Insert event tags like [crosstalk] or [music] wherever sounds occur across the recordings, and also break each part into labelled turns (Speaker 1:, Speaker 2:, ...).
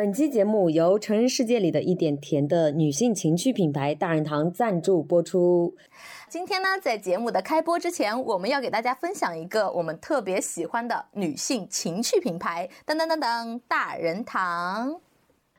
Speaker 1: 本期节目由成人世界里的一点甜的女性情趣品牌大人堂赞助播出。
Speaker 2: 今天呢，在节目的开播之前，我们要给大家分享一个我们特别喜欢的女性情趣品牌，噔噔噔噔，大人堂。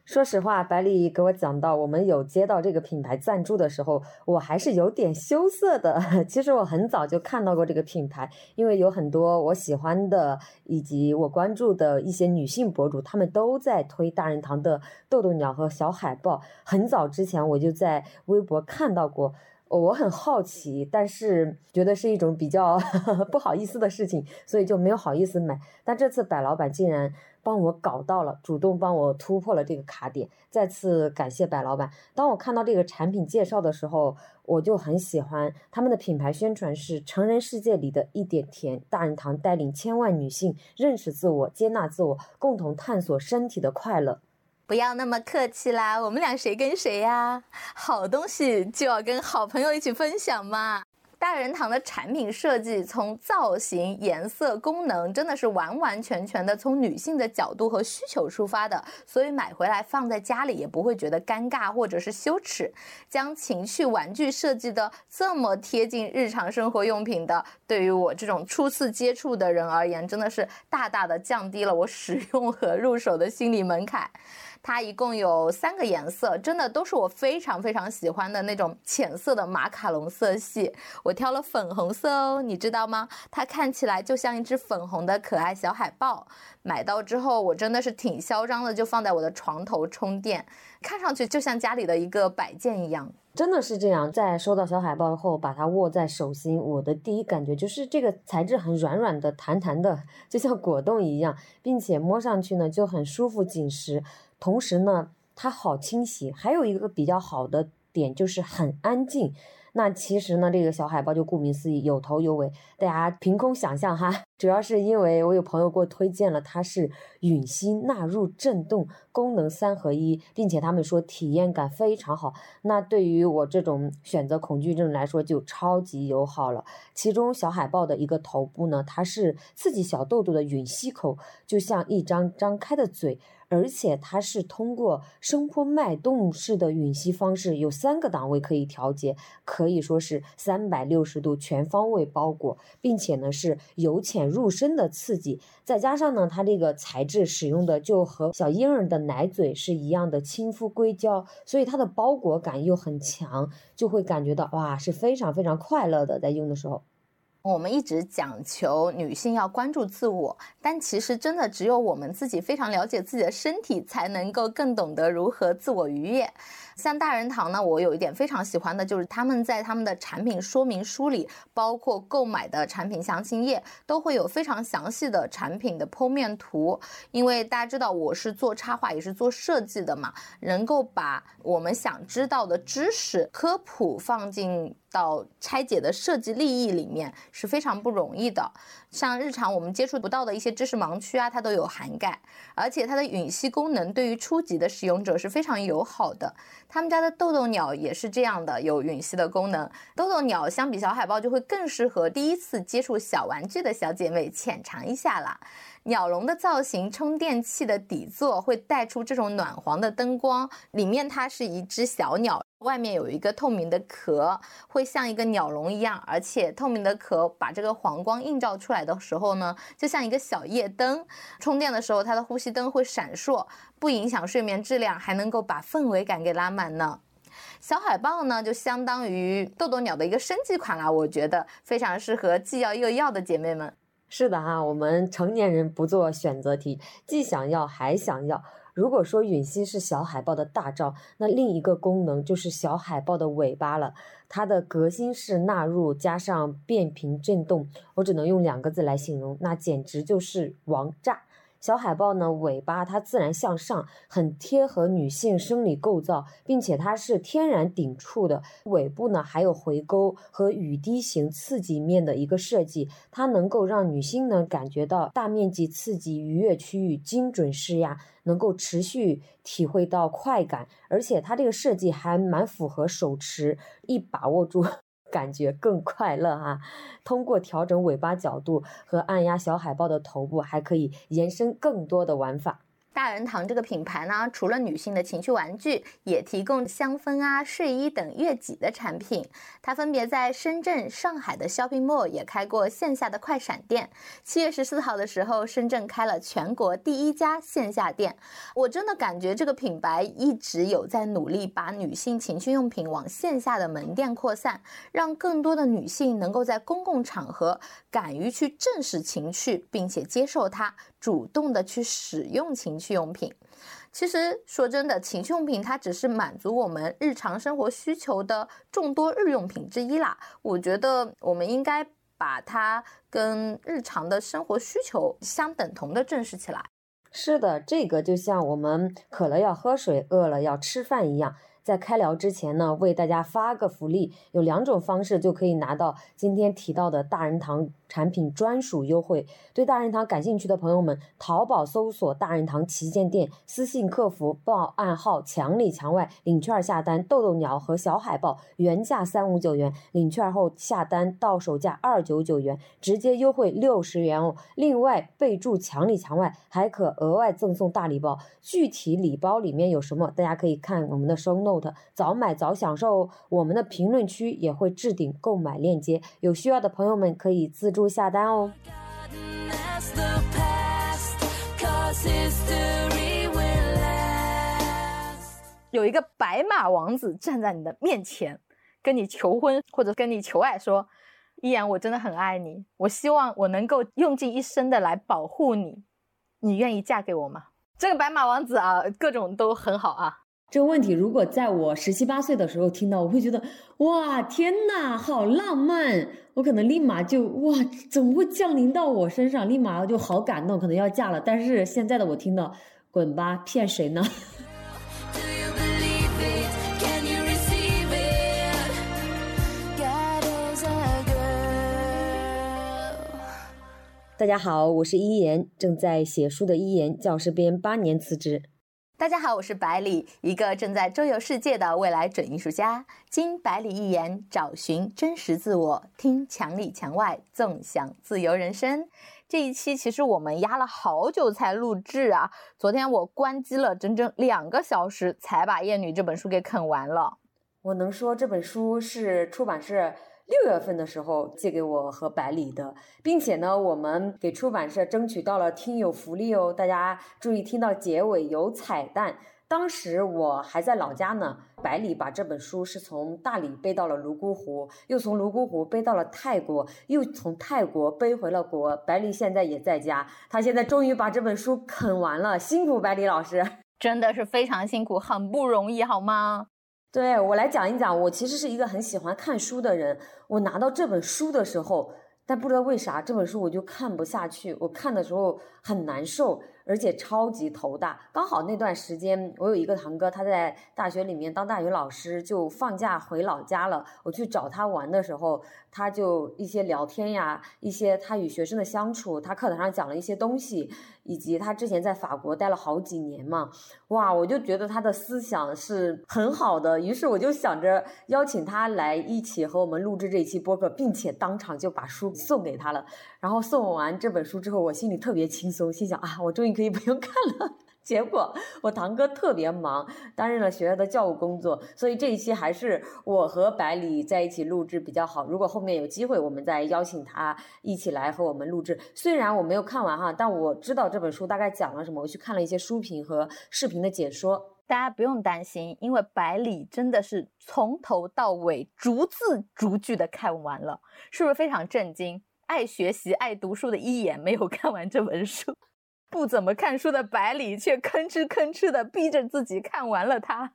Speaker 1: 说实话，百里给我讲到我们有接到这个品牌赞助的时候，我还是有点羞涩的。[laughs] 其实我很早就看到过这个品牌，因为有很多我喜欢的以及我关注的一些女性博主，她们都在推大人堂的豆豆鸟和小海豹。很早之前我就在微博看到过。我很好奇，但是觉得是一种比较 [laughs] 不好意思的事情，所以就没有好意思买。但这次百老板竟然帮我搞到了，主动帮我突破了这个卡点，再次感谢白老板。当我看到这个产品介绍的时候，我就很喜欢他们的品牌宣传是成人世界里的一点甜，大人堂带领千万女性认识自我、接纳自我，共同探索身体的快乐。
Speaker 2: 不要那么客气啦，我们俩谁跟谁呀？好东西就要跟好朋友一起分享嘛。大人堂的产品设计，从造型、颜色、功能，真的是完完全全的从女性的角度和需求出发的，所以买回来放在家里也不会觉得尴尬或者是羞耻。将情趣玩具设计的这么贴近日常生活用品的，对于我这种初次接触的人而言，真的是大大的降低了我使用和入手的心理门槛。它一共有三个颜色，真的都是我非常非常喜欢的那种浅色的马卡龙色系。我挑了粉红色哦，你知道吗？它看起来就像一只粉红的可爱小海豹。买到之后，我真的是挺嚣张的，就放在我的床头充电，看上去就像家里的一个摆件一样。
Speaker 1: 真的是这样，在收到小海豹后，把它握在手心，我的第一感觉就是这个材质很软软的、弹弹的，就像果冻一样，并且摸上去呢就很舒服紧实。同时呢，它好清洗，还有一个比较好的点就是很安静。那其实呢，这个小海豹就顾名思义，有头有尾，大家凭空想象哈。[laughs] 主要是因为我有朋友给我推荐了，它是吮吸纳入震动功能三合一，并且他们说体验感非常好。那对于我这种选择恐惧症来说，就超级友好了。其中小海豹的一个头部呢，它是刺激小豆豆的吮吸口，就像一张张开的嘴。而且它是通过声波脉动式的吮吸方式，有三个档位可以调节，可以说是三百六十度全方位包裹，并且呢是由浅入深的刺激，再加上呢它这个材质使用的就和小婴儿的奶嘴是一样的亲肤硅胶，所以它的包裹感又很强，就会感觉到哇是非常非常快乐的在用的时候。
Speaker 2: 我们一直讲求女性要关注自我，但其实真的只有我们自己非常了解自己的身体，才能够更懂得如何自我愉悦。像大人堂呢，我有一点非常喜欢的就是他们在他们的产品说明书里，包括购买的产品详情页，都会有非常详细的产品的剖面图。因为大家知道我是做插画也是做设计的嘛，能够把我们想知道的知识科普放进到拆解的设计利益里面是非常不容易的。像日常我们接触不到的一些知识盲区啊，它都有涵盖，而且它的吮吸功能对于初级的使用者是非常友好的。他们家的豆豆鸟也是这样的，有吮吸的功能。豆豆鸟相比小海豹就会更适合第一次接触小玩具的小姐妹浅尝一下啦。鸟笼的造型，充电器的底座会带出这种暖黄的灯光，里面它是一只小鸟。外面有一个透明的壳，会像一个鸟笼一样，而且透明的壳把这个黄光映照出来的时候呢，就像一个小夜灯。充电的时候，它的呼吸灯会闪烁，不影响睡眠质量，还能够把氛围感给拉满呢。小海豹呢，就相当于豆豆鸟的一个升级款啦，我觉得非常适合既要又要的姐妹们。
Speaker 1: 是的哈，我们成年人不做选择题，既想要还想要。如果说吮吸是小海豹的大招，那另一个功能就是小海豹的尾巴了。它的革新式纳入加上变频震动，我只能用两个字来形容，那简直就是王炸。小海豹呢，尾巴它自然向上，很贴合女性生理构造，并且它是天然顶触的。尾部呢还有回勾和雨滴型刺激面的一个设计，它能够让女性呢感觉到大面积刺激愉悦区域，精准施压，能够持续体会到快感。而且它这个设计还蛮符合手持，一把握住。感觉更快乐哈！通过调整尾巴角度和按压小海豹的头部，还可以延伸更多的玩法。
Speaker 2: 大人堂这个品牌呢，除了女性的情趣玩具，也提供香氛啊、睡衣等悦己的产品。它分别在深圳、上海的 shopping mall 也开过线下的快闪店。七月十四号的时候，深圳开了全国第一家线下店。我真的感觉这个品牌一直有在努力把女性情趣用品往线下的门店扩散，让更多的女性能够在公共场合敢于去正视情趣，并且接受它。主动的去使用情趣用品，其实说真的，情趣用品它只是满足我们日常生活需求的众多日用品之一啦。我觉得我们应该把它跟日常的生活需求相等同的正视起来。
Speaker 1: 是的，这个就像我们渴了要喝水，饿了要吃饭一样。在开聊之前呢，为大家发个福利，有两种方式就可以拿到今天提到的大人堂。产品专属优惠，对大人堂感兴趣的朋友们，淘宝搜索“大人堂旗舰店”，私信客服报暗号“墙里墙外”，领券下单，豆豆鸟和小海豹原价三五九元，领券后下单到手价二九九元，直接优惠六十元哦。另外备注“墙里墙外”，还可额外赠送大礼包。具体礼包里面有什么，大家可以看我们的 show note，早买早享受哦。我们的评论区也会置顶购买链接，有需要的朋友们可以自助。下单哦！
Speaker 2: 有一个白马王子站在你的面前，跟你求婚或者跟你求爱，说：“依然，我真的很爱你，我希望我能够用尽一生的来保护你，你愿意嫁给我吗？”这个白马王子啊，各种都很好啊。
Speaker 1: 这个问题如果在我十七八岁的时候听到，我会觉得哇，天哪，好浪漫！我可能立马就哇，怎么会降临到我身上？立马就好感动，可能要嫁了。但是现在的我听到，滚吧，骗谁呢？大家好，我是一言，正在写书的一言，教师编八年辞职。
Speaker 2: 大家好，我是百里，一个正在周游世界的未来准艺术家。经百里一言，找寻真实自我，听墙里墙外，纵享自由人生。这一期其实我们压了好久才录制啊，昨天我关机了整整两个小时，才把《艳女》这本书给啃完了。
Speaker 1: 我能说这本书是出版社。六月份的时候借给我和百里的，并且呢，我们给出版社争取到了听友福利哦。大家注意听到结尾有彩蛋。当时我还在老家呢，百里把这本书是从大理背到了泸沽湖，又从泸沽湖背到了泰国，又从泰国背回了国。百里现在也在家，他现在终于把这本书啃完了，辛苦百里老师，[laughs]
Speaker 2: 真的是非常辛苦，很不容易，好吗？
Speaker 1: 对我来讲一讲，我其实是一个很喜欢看书的人。我拿到这本书的时候，但不知道为啥这本书我就看不下去，我看的时候很难受。而且超级头大，刚好那段时间我有一个堂哥，他在大学里面当大学老师，就放假回老家了。我去找他玩的时候，他就一些聊天呀，一些他与学生的相处，他课堂上讲了一些东西，以及他之前在法国待了好几年嘛，哇，我就觉得他的思想是很好的。于是我就想着邀请他来一起和我们录制这一期播客，并且当场就把书送给他了。然后送完这本书之后，我心里特别轻松，心想啊，我终于。可以不用看了。[laughs] 结果我堂哥特别忙，担任了学校的教务工作，所以这一期还是我和百里在一起录制比较好。如果后面有机会，我们再邀请他一起来和我们录制。虽然我没有看完哈，但我知道这本书大概讲了什么。我去看了一些书评和视频的解说，
Speaker 2: 大家不用担心，因为百里真的是从头到尾逐字逐句的看完了，是不是非常震惊？爱学习、爱读书的一眼没有看完这本书。不怎么看书的百里却吭哧吭哧的逼着自己看完了它，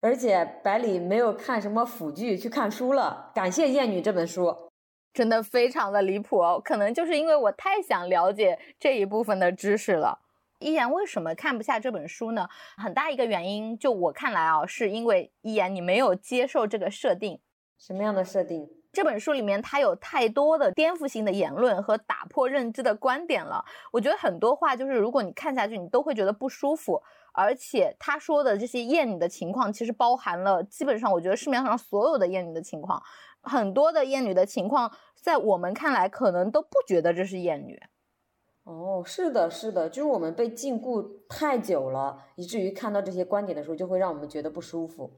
Speaker 1: 而且百里没有看什么腐剧去看书了。感谢《艳女》这本书，
Speaker 2: 真的非常的离谱哦。可能就是因为我太想了解这一部分的知识了。一言为什么看不下这本书呢？很大一个原因，就我看来啊，是因为一言你没有接受这个设定。
Speaker 1: 什么样的设定？
Speaker 2: 这本书里面，它有太多的颠覆性的言论和打破认知的观点了。我觉得很多话就是，如果你看下去，你都会觉得不舒服。而且他说的这些厌女的情况，其实包含了基本上我觉得市面上所有的厌女的情况。很多的厌女的情况，在我们看来可能都不觉得这是厌女。
Speaker 1: 哦，是的，是的，就是我们被禁锢太久了，以至于看到这些观点的时候，就会让我们觉得不舒服。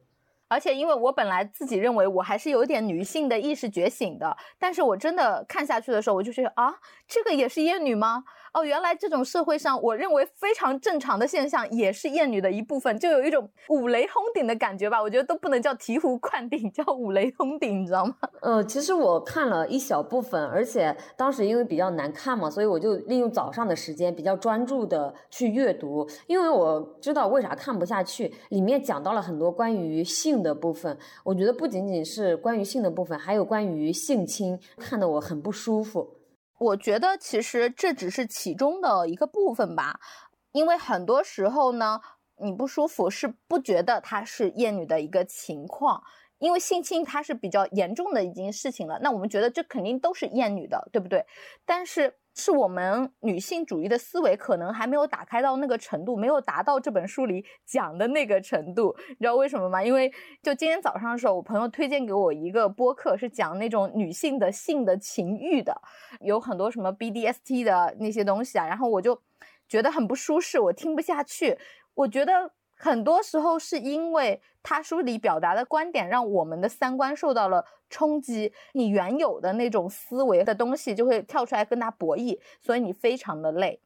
Speaker 2: 而且，因为我本来自己认为我还是有点女性的意识觉醒的，但是我真的看下去的时候，我就觉得啊，这个也是厌女吗？哦，原来这种社会上我认为非常正常的现象，也是厌女的一部分，就有一种五雷轰顶的感觉吧。我觉得都不能叫醍醐灌顶，叫五雷轰顶，你知道吗？
Speaker 1: 呃，其实我看了一小部分，而且当时因为比较难看嘛，所以我就利用早上的时间比较专注的去阅读，因为我知道为啥看不下去，里面讲到了很多关于性的部分，我觉得不仅仅是关于性的部分，还有关于性侵，看得我很不舒服。
Speaker 2: 我觉得其实这只是其中的一个部分吧，因为很多时候呢，你不舒服是不觉得它是厌女的一个情况，因为性侵它是比较严重的一件事情了，那我们觉得这肯定都是厌女的，对不对？但是。是我们女性主义的思维可能还没有打开到那个程度，没有达到这本书里讲的那个程度。你知道为什么吗？因为就今天早上的时候，我朋友推荐给我一个播客，是讲那种女性的性的情欲的，有很多什么 BDST 的那些东西啊，然后我就觉得很不舒适，我听不下去。我觉得。很多时候是因为他书里表达的观点让我们的三观受到了冲击，你原有的那种思维的东西就会跳出来跟他博弈，所以你非常的累。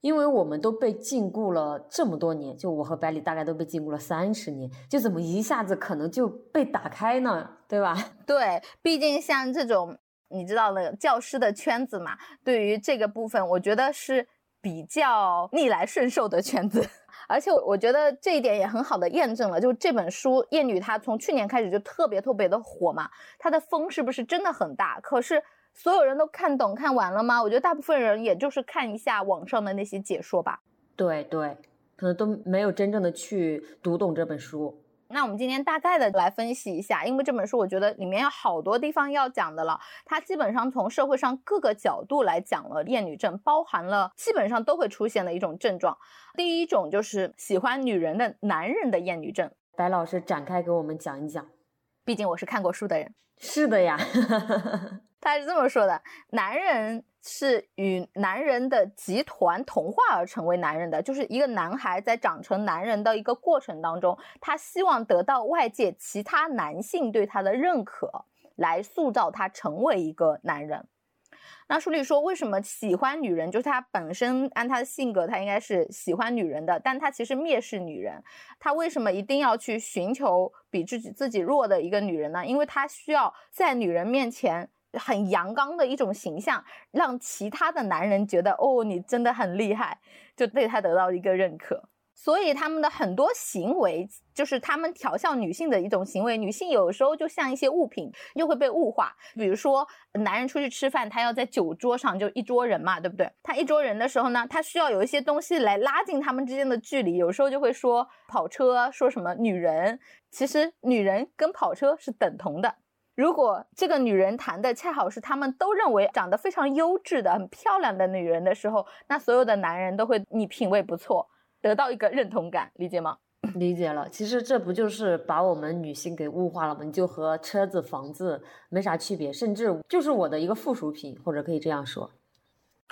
Speaker 1: 因为我们都被禁锢了这么多年，就我和百里大概都被禁锢了三十年，就怎么一下子可能就被打开呢？对吧？[laughs]
Speaker 2: 对，毕竟像这种你知道的教师的圈子嘛，对于这个部分，我觉得是比较逆来顺受的圈子。而且我觉得这一点也很好的验证了，就这本书《厌女》，她从去年开始就特别特别的火嘛，它的风是不是真的很大？可是所有人都看懂看完了吗？我觉得大部分人也就是看一下网上的那些解说吧。
Speaker 1: 对对，可能都没有真正的去读懂这本书。
Speaker 2: 那我们今天大概的来分析一下，因为这本书我觉得里面有好多地方要讲的了。它基本上从社会上各个角度来讲了厌女症，包含了基本上都会出现的一种症状。第一种就是喜欢女人的男人的厌女症。
Speaker 1: 白老师展开给我们讲一讲，
Speaker 2: 毕竟我是看过书的人。
Speaker 1: 是的呀，[laughs]
Speaker 2: 他是这么说的：男人。是与男人的集团同化而成为男人的，就是一个男孩在长成男人的一个过程当中，他希望得到外界其他男性对他的认可，来塑造他成为一个男人。那书里说，为什么喜欢女人？就是他本身按他的性格，他应该是喜欢女人的，但他其实蔑视女人。他为什么一定要去寻求比自己自己弱的一个女人呢？因为他需要在女人面前。很阳刚的一种形象，让其他的男人觉得哦，你真的很厉害，就对他得到一个认可。所以他们的很多行为，就是他们调笑女性的一种行为。女性有时候就像一些物品，又会被物化。比如说，男人出去吃饭，他要在酒桌上就一桌人嘛，对不对？他一桌人的时候呢，他需要有一些东西来拉近他们之间的距离。有时候就会说跑车，说什么女人，其实女人跟跑车是等同的。如果这个女人谈的恰好是他们都认为长得非常优质的、很漂亮的女人的时候，那所有的男人都会你品味不错，得到一个认同感，理解吗？[laughs]
Speaker 1: 理解了。其实这不就是把我们女性给物化了吗？你就和车子、房子没啥区别，甚至就是我的一个附属品，或者可以这样说。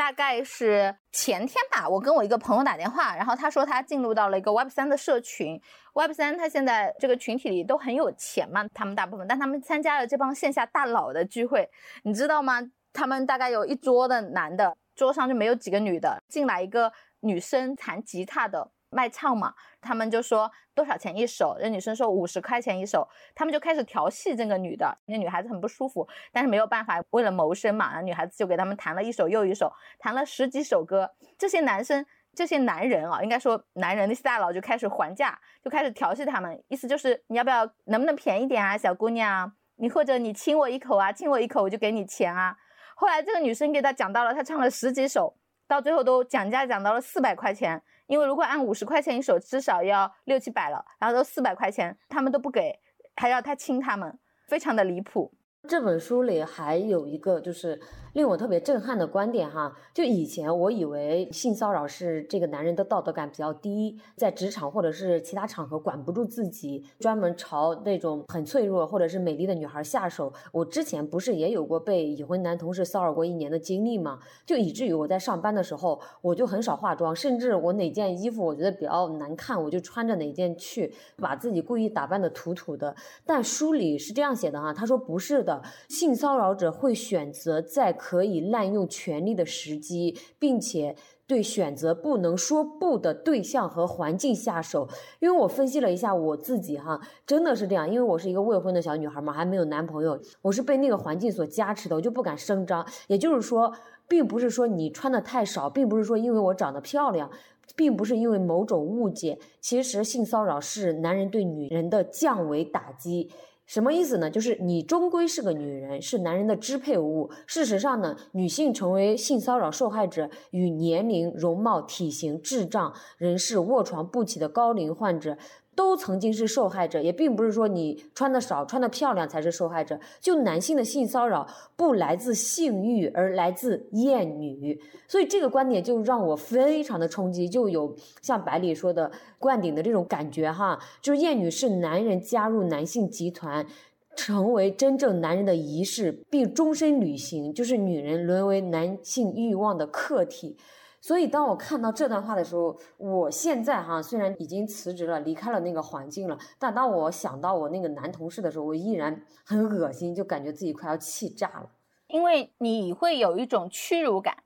Speaker 2: 大概是前天吧，我跟我一个朋友打电话，然后他说他进入到了一个 Web 三的社群，Web 三他现在这个群体里都很有钱嘛，他们大部分，但他们参加了这帮线下大佬的聚会，你知道吗？他们大概有一桌的男的，桌上就没有几个女的，进来一个女生弹吉他的。卖唱嘛，他们就说多少钱一首，那女生说五十块钱一首，他们就开始调戏这个女的，那女孩子很不舒服，但是没有办法，为了谋生嘛，那女孩子就给他们弹了一首又一首，弹了十几首歌，这些男生，这些男人啊，应该说男人那些大佬就开始还价，就开始调戏他们，意思就是你要不要，能不能便宜点啊，小姑娘，你或者你亲我一口啊，亲我一口我就给你钱啊。后来这个女生给他讲到了，他唱了十几首，到最后都讲价讲到了四百块钱。因为如果按五十块钱一首，至少要六七百了，然后都四百块钱，他们都不给，还要他亲他们，非常的离谱。
Speaker 1: 这本书里还有一个就是令我特别震撼的观点哈，就以前我以为性骚扰是这个男人的道德感比较低，在职场或者是其他场合管不住自己，专门朝那种很脆弱或者是美丽的女孩下手。我之前不是也有过被已婚男同事骚扰过一年的经历吗？就以至于我在上班的时候，我就很少化妆，甚至我哪件衣服我觉得比较难看，我就穿着哪件去，把自己故意打扮的土土的。但书里是这样写的哈，他说不是的，性骚扰者会选择在可以滥用权力的时机，并且对选择不能说不的对象和环境下手。因为我分析了一下我自己，哈，真的是这样。因为我是一个未婚的小女孩嘛，还没有男朋友，我是被那个环境所加持的，我就不敢声张。也就是说，并不是说你穿的太少，并不是说因为我长得漂亮，并不是因为某种误解。其实性骚扰是男人对女人的降维打击。什么意思呢？就是你终归是个女人，是男人的支配物。事实上呢，女性成为性骚扰受害者，与年龄、容貌、体型、智障人士、卧床不起的高龄患者。都曾经是受害者，也并不是说你穿的少、穿的漂亮才是受害者。就男性的性骚扰不来自性欲，而来自厌女，所以这个观点就让我非常的冲击。就有像百里说的灌顶的这种感觉哈，就是厌女是男人加入男性集团，成为真正男人的仪式，并终身履行，就是女人沦为男性欲望的客体。所以，当我看到这段话的时候，我现在哈虽然已经辞职了，离开了那个环境了，但当我想到我那个男同事的时候，我依然很恶心，就感觉自己快要气炸了。
Speaker 2: 因为你会有一种屈辱感，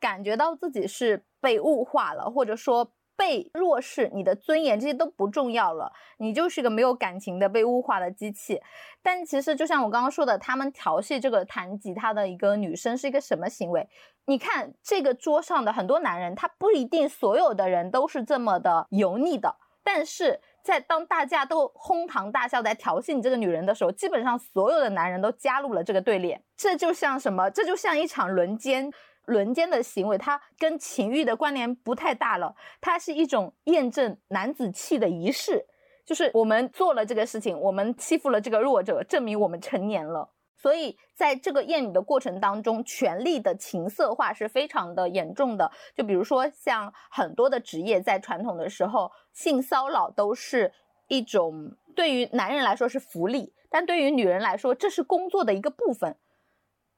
Speaker 2: 感觉到自己是被物化了，或者说。被弱势，你的尊严这些都不重要了，你就是个没有感情的被物化的机器。但其实就像我刚刚说的，他们调戏这个弹吉他的一个女生是一个什么行为？你看这个桌上的很多男人，他不一定所有的人都是这么的油腻的，但是在当大家都哄堂大笑在调戏你这个女人的时候，基本上所有的男人都加入了这个队列。这就像什么？这就像一场轮奸。轮奸的行为，它跟情欲的关联不太大了，它是一种验证男子气的仪式，就是我们做了这个事情，我们欺负了这个弱者，证明我们成年了。所以在这个验女的过程当中，权力的情色化是非常的严重的。就比如说，像很多的职业在传统的时候，性骚扰都是一种对于男人来说是福利，但对于女人来说，这是工作的一个部分。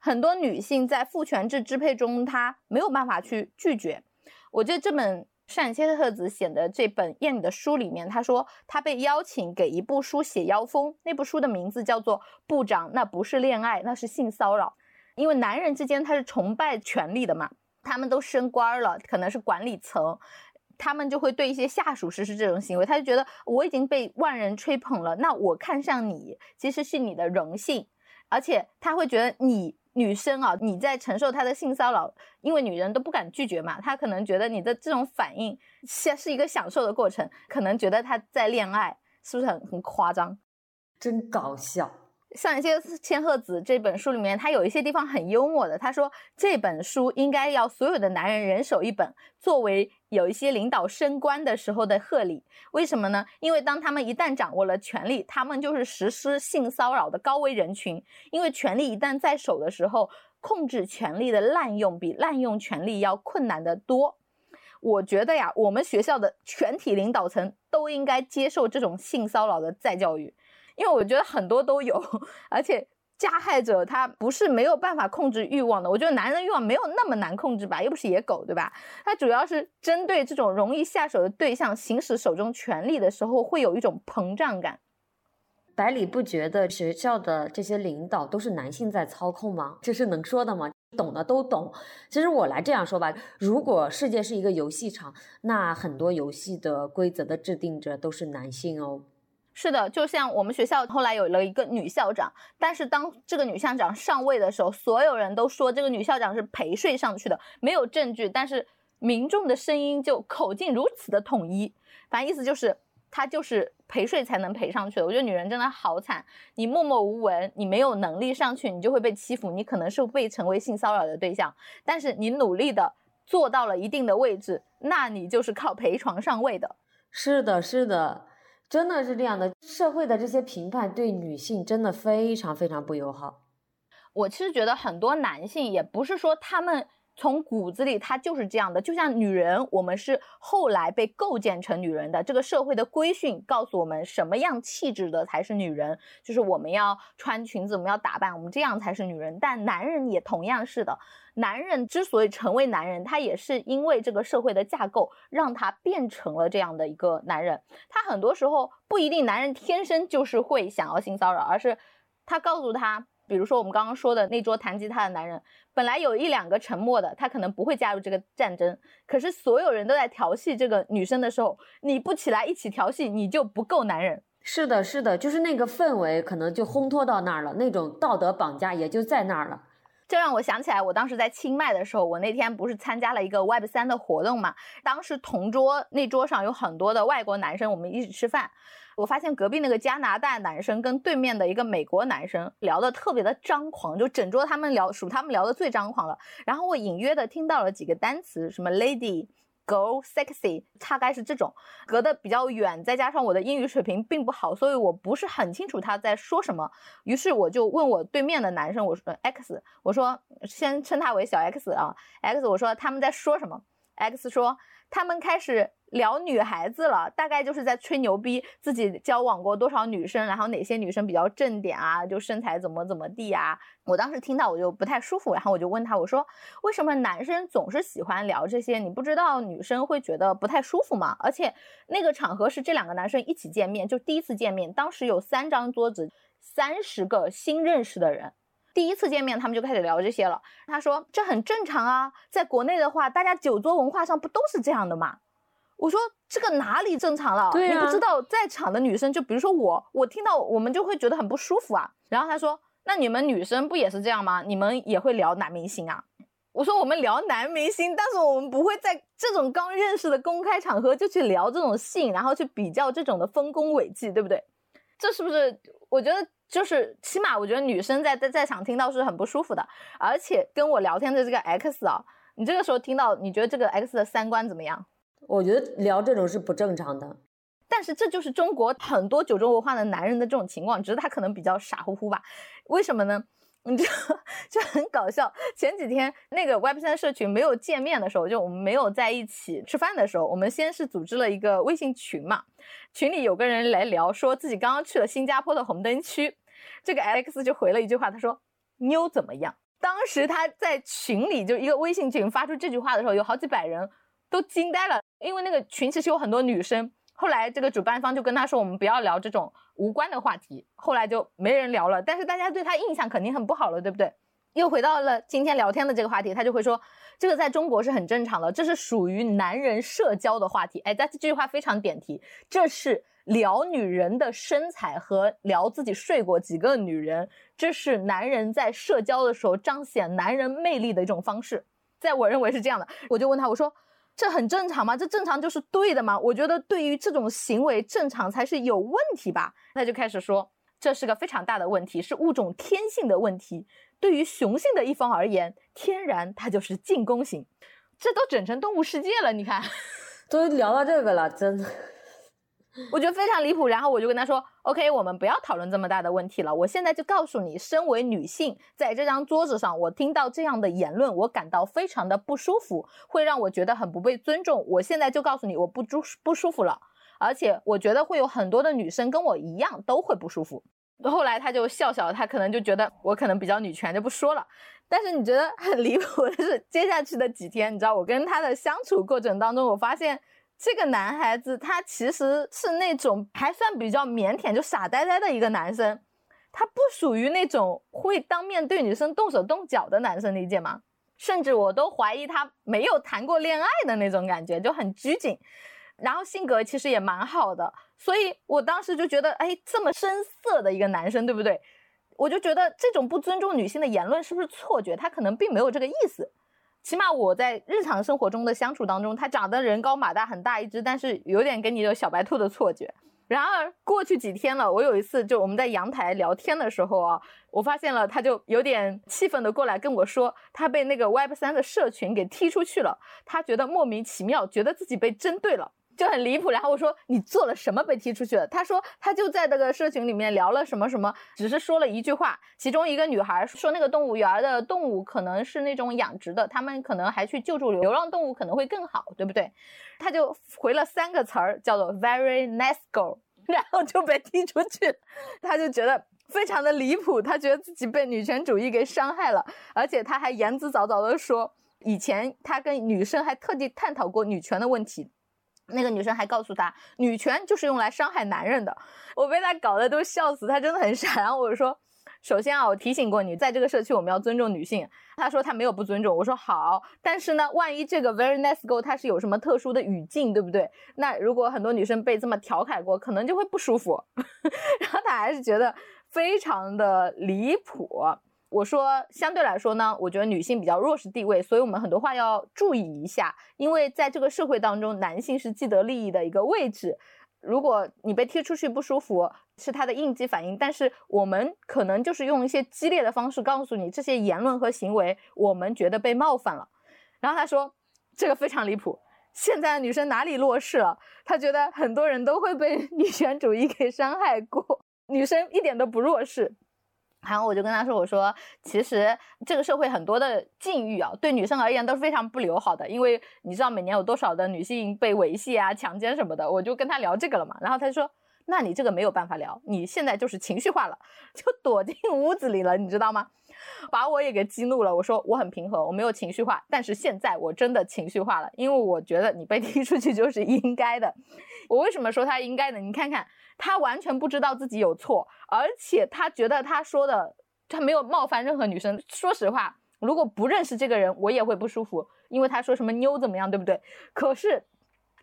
Speaker 2: 很多女性在父权制支配中，她没有办法去拒绝。我觉得这本善切特子写的这本艳女的书里面，他说他被邀请给一部书写妖风，那部书的名字叫做《部长》，那不是恋爱，那是性骚扰。因为男人之间他是崇拜权力的嘛，他们都升官了，可能是管理层，他们就会对一些下属实施这种行为。他就觉得我已经被万人吹捧了，那我看上你其实是你的荣幸，而且他会觉得你。女生啊，你在承受他的性骚扰，因为女人都不敢拒绝嘛，他可能觉得你的这种反应是是一个享受的过程，可能觉得他在恋爱，是不是很很夸张？
Speaker 1: 真搞笑。
Speaker 2: 像一些千鹤子这本书里面，他有一些地方很幽默的。他说这本书应该要所有的男人人手一本，作为有一些领导升官的时候的贺礼。为什么呢？因为当他们一旦掌握了权力，他们就是实施性骚扰的高危人群。因为权力一旦在手的时候，控制权力的滥用比滥用权力要困难得多。我觉得呀，我们学校的全体领导层都应该接受这种性骚扰的再教育。因为我觉得很多都有，[laughs] 而且加害者他不是没有办法控制欲望的。我觉得男人欲望没有那么难控制吧，又不是野狗，对吧？他主要是针对这种容易下手的对象行使手中权力的时候，会有一种膨胀感。
Speaker 1: 百里不觉得学校的这些领导都是男性在操控吗？这是能说的吗？懂的都懂。其实我来这样说吧，如果世界是一个游戏场，那很多游戏的规则的制定者都是男性哦。
Speaker 2: 是的，就像我们学校后来有了一个女校长，但是当这个女校长上位的时候，所有人都说这个女校长是陪睡上去的，没有证据，但是民众的声音就口径如此的统一，反正意思就是她就是陪睡才能陪上去的。我觉得女人真的好惨，你默默无闻，你没有能力上去，你就会被欺负，你可能是被成为性骚扰的对象，但是你努力的做到了一定的位置，那你就是靠陪床上位的。
Speaker 1: 是的，是的。真的是这样的，社会的这些评判对女性真的非常非常不友好。
Speaker 2: 我其实觉得很多男性也不是说他们。从骨子里，他就是这样的。就像女人，我们是后来被构建成女人的。这个社会的规训告诉我们，什么样气质的才是女人，就是我们要穿裙子，我们要打扮，我们这样才是女人。但男人也同样是的。男人之所以成为男人，他也是因为这个社会的架构让他变成了这样的一个男人。他很多时候不一定，男人天生就是会想要性骚扰，而是他告诉他。比如说我们刚刚说的那桌弹吉他的男人，本来有一两个沉默的，他可能不会加入这个战争。可是所有人都在调戏这个女生的时候，你不起来一起调戏，你就不够男人。
Speaker 1: 是的，是的，就是那个氛围可能就烘托到那儿了，那种道德绑架也就在那儿了。
Speaker 2: 这让我想起来，我当时在清迈的时候，我那天不是参加了一个 Web 三的活动嘛？当时同桌那桌上有很多的外国男生，我们一起吃饭。我发现隔壁那个加拿大男生跟对面的一个美国男生聊得特别的张狂，就整桌他们聊属他们聊的最张狂了。然后我隐约的听到了几个单词，什么 lady、Go、sexy，大概是这种。隔得比较远，再加上我的英语水平并不好，所以我不是很清楚他在说什么。于是我就问我对面的男生，我说 X，我说先称他为小 X 啊，X，我说他们在说什么？X 说他们开始。聊女孩子了，大概就是在吹牛逼，自己交往过多少女生，然后哪些女生比较正点啊，就身材怎么怎么地啊。我当时听到我就不太舒服，然后我就问他，我说为什么男生总是喜欢聊这些？你不知道女生会觉得不太舒服吗？而且那个场合是这两个男生一起见面，就第一次见面，当时有三张桌子，三十个新认识的人，第一次见面他们就开始聊这些了。他说这很正常啊，在国内的话，大家酒桌文化上不都是这样的吗？我说这个哪里正常了？你不知道在场的女生，就比如说我，我听到我们就会觉得很不舒服啊。然后他说：“那你们女生不也是这样吗？你们也会聊男明星啊？”我说：“我们聊男明星，但是我们不会在这种刚认识的公开场合就去聊这种性，然后去比较这种的丰功伟绩，对不对？这是不是？我觉得就是起码，我觉得女生在在在场听到是很不舒服的。而且跟我聊天的这个 X 啊，你这个时候听到，你觉得这个 X 的三观怎么样？”
Speaker 1: 我觉得聊这种是不正常的，
Speaker 2: 但是这就是中国很多酒桌文化的男人的这种情况，只是他可能比较傻乎乎吧？为什么呢？你就 [laughs] 就很搞笑。前几天那个 Web 三社群没有见面的时候，就我们没有在一起吃饭的时候，我们先是组织了一个微信群嘛，群里有个人来聊，说自己刚刚去了新加坡的红灯区，这个 Alex 就回了一句话，他说妞怎么样？当时他在群里就一个微信群发出这句话的时候，有好几百人。都惊呆了，因为那个群其实有很多女生。后来这个主办方就跟他说：“我们不要聊这种无关的话题。”后来就没人聊了。但是大家对他印象肯定很不好了，对不对？又回到了今天聊天的这个话题，他就会说：“这个在中国是很正常的，这是属于男人社交的话题。”哎，但这句话非常点题，这是聊女人的身材和聊自己睡过几个女人，这是男人在社交的时候彰显男人魅力的一种方式。在我认为是这样的，我就问他，我说。这很正常吗？这正常就是对的吗？我觉得对于这种行为，正常才是有问题吧。他就开始说，这是个非常大的问题，是物种天性的问题。对于雄性的一方而言，天然它就是进攻型。这都整成动物世界了，你看，[laughs]
Speaker 1: 都聊到这个了，真的。
Speaker 2: 我觉得非常离谱，然后我就跟他说：“OK，我们不要讨论这么大的问题了。我现在就告诉你，身为女性，在这张桌子上，我听到这样的言论，我感到非常的不舒服，会让我觉得很不被尊重。我现在就告诉你，我不舒不舒服了，而且我觉得会有很多的女生跟我一样都会不舒服。”后来他就笑笑，他可能就觉得我可能比较女权，就不说了。但是你觉得很离谱的是，接下去的几天，你知道我跟他的相处过程当中，我发现。这个男孩子他其实是那种还算比较腼腆，就傻呆呆的一个男生，他不属于那种会当面对女生动手动脚的男生，理解吗？甚至我都怀疑他没有谈过恋爱的那种感觉，就很拘谨，然后性格其实也蛮好的，所以我当时就觉得，哎，这么深色的一个男生，对不对？我就觉得这种不尊重女性的言论是不是错觉？他可能并没有这个意思。起码我在日常生活中的相处当中，他长得人高马大，很大一只，但是有点给你有小白兔的错觉。然而过去几天了，我有一次就我们在阳台聊天的时候啊，我发现了他就有点气愤的过来跟我说，他被那个 Web 三的社群给踢出去了，他觉得莫名其妙，觉得自己被针对了。就很离谱。然后我说你做了什么被踢出去了？他说他就在那个社群里面聊了什么什么，只是说了一句话。其中一个女孩说那个动物园的动物可能是那种养殖的，他们可能还去救助流浪动物可能会更好，对不对？他就回了三个词儿，叫做 very nice girl，[laughs] 然后就被踢出去。他就觉得。非常的离谱，他觉得自己被女权主义给伤害了，而且他还言之凿凿的说，以前他跟女生还特地探讨过女权的问题，那个女生还告诉他，女权就是用来伤害男人的。我被他搞得都笑死，他真的很傻。然后我说。首先啊，我提醒过你，在这个社区我们要尊重女性。他说他没有不尊重，我说好。但是呢，万一这个 very nice girl 它是有什么特殊的语境，对不对？那如果很多女生被这么调侃过，可能就会不舒服。[laughs] 然后他还是觉得非常的离谱。我说相对来说呢，我觉得女性比较弱势地位，所以我们很多话要注意一下，因为在这个社会当中，男性是既得利益的一个位置。如果你被踢出去不舒服，是他的应激反应，但是我们可能就是用一些激烈的方式告诉你这些言论和行为，我们觉得被冒犯了。然后他说这个非常离谱，现在女生哪里弱势了？他觉得很多人都会被女 [laughs] 权主义给伤害过，女生一点都不弱势。然后我就跟他说：“我说，其实这个社会很多的境遇啊，对女生而言都是非常不友好的，因为你知道每年有多少的女性被猥亵啊、强奸什么的。”我就跟他聊这个了嘛。然后他就说：“那你这个没有办法聊，你现在就是情绪化了，[laughs] 就躲进屋子里了，你知道吗？”把我也给激怒了。我说：“我很平和，我没有情绪化，但是现在我真的情绪化了，因为我觉得你被 [laughs] 踢出去就是应该的。我为什么说他应该的？你看看。”他完全不知道自己有错，而且他觉得他说的他没有冒犯任何女生。说实话，如果不认识这个人，我也会不舒服，因为他说什么妞怎么样，对不对？可是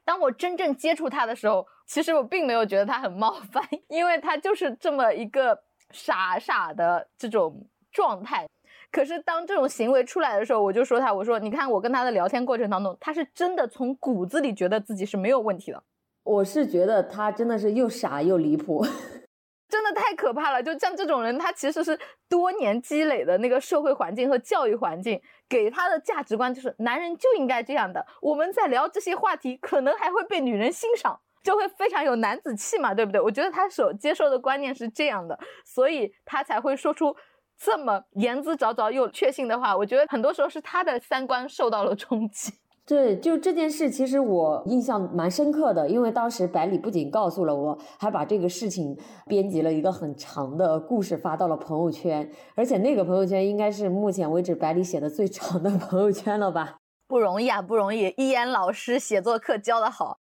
Speaker 2: 当我真正接触他的时候，其实我并没有觉得他很冒犯，[laughs] 因为他就是这么一个傻傻的这种状态。可是当这种行为出来的时候，我就说他，我说你看我跟他的聊天过程当中，他是真的从骨子里觉得自己是没有问题的。
Speaker 1: 我是觉得他真的是又傻又离谱，[laughs]
Speaker 2: 真的太可怕了。就像这种人，他其实是多年积累的那个社会环境和教育环境给他的价值观，就是男人就应该这样的。我们在聊这些话题，可能还会被女人欣赏，就会非常有男子气嘛，对不对？我觉得他所接受的观念是这样的，所以他才会说出这么言之凿凿又确信的话。我觉得很多时候是他的三观受到了冲击。[laughs]
Speaker 1: 对，就这件事，其实我印象蛮深刻的，因为当时百里不仅告诉了我，还把这个事情编辑了一个很长的故事发到了朋友圈，而且那个朋友圈应该是目前为止百里写的最长的朋友圈了吧？
Speaker 2: 不容易啊，不容易！一言老师写作课教的好。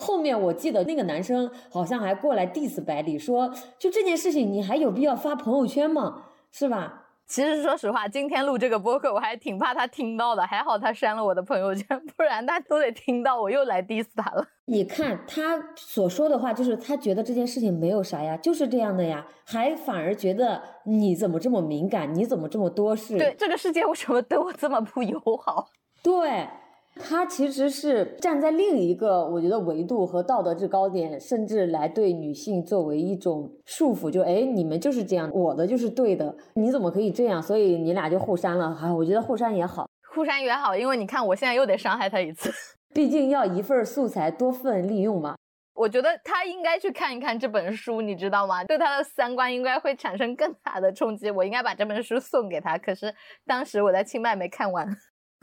Speaker 1: 后面我记得那个男生好像还过来 diss 百里，说就这件事情你还有必要发朋友圈吗？是吧？
Speaker 2: 其实说实话，今天录这个播客，我还挺怕他听到的。还好他删了我的朋友圈，不然他都得听到我又来 diss 他了。
Speaker 1: 你看他所说的话，就是他觉得这件事情没有啥呀，就是这样的呀，还反而觉得你怎么这么敏感，你怎么这么多事？
Speaker 2: 对，这个世界为什么对我这么不友好？
Speaker 1: 对。他其实是站在另一个我觉得维度和道德制高点，甚至来对女性作为一种束缚，就哎，你们就是这样，我的就是对的，你怎么可以这样？所以你俩就互删了。哈，我觉得互删也好，
Speaker 2: 互删也好，因为你看我现在又得伤害他一次，[laughs]
Speaker 1: 毕竟要一份素材多份利用嘛。
Speaker 2: 我觉得他应该去看一看这本书，你知道吗？对他的三观应该会产生更大的冲击。我应该把这本书送给他，可是当时我在清迈没看完。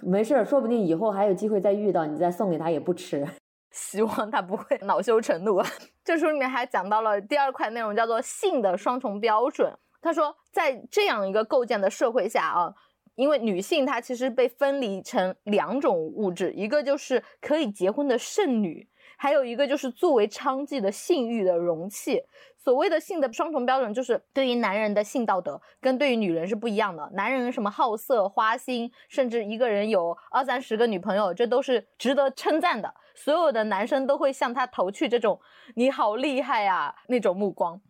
Speaker 1: 没事儿，说不定以后还有机会再遇到，你再送给他也不迟。[laughs]
Speaker 2: 希望他不会恼羞成怒。这书里面还讲到了第二块内容，叫做性的双重标准。他说，在这样一个构建的社会下啊，因为女性她其实被分离成两种物质，一个就是可以结婚的剩女。还有一个就是作为娼妓的性欲的容器。所谓的性的双重标准，就是对于男人的性道德跟对于女人是不一样的。男人什么好色、花心，甚至一个人有二三十个女朋友，这都是值得称赞的。所有的男生都会向他投去这种“你好厉害啊”那种目光。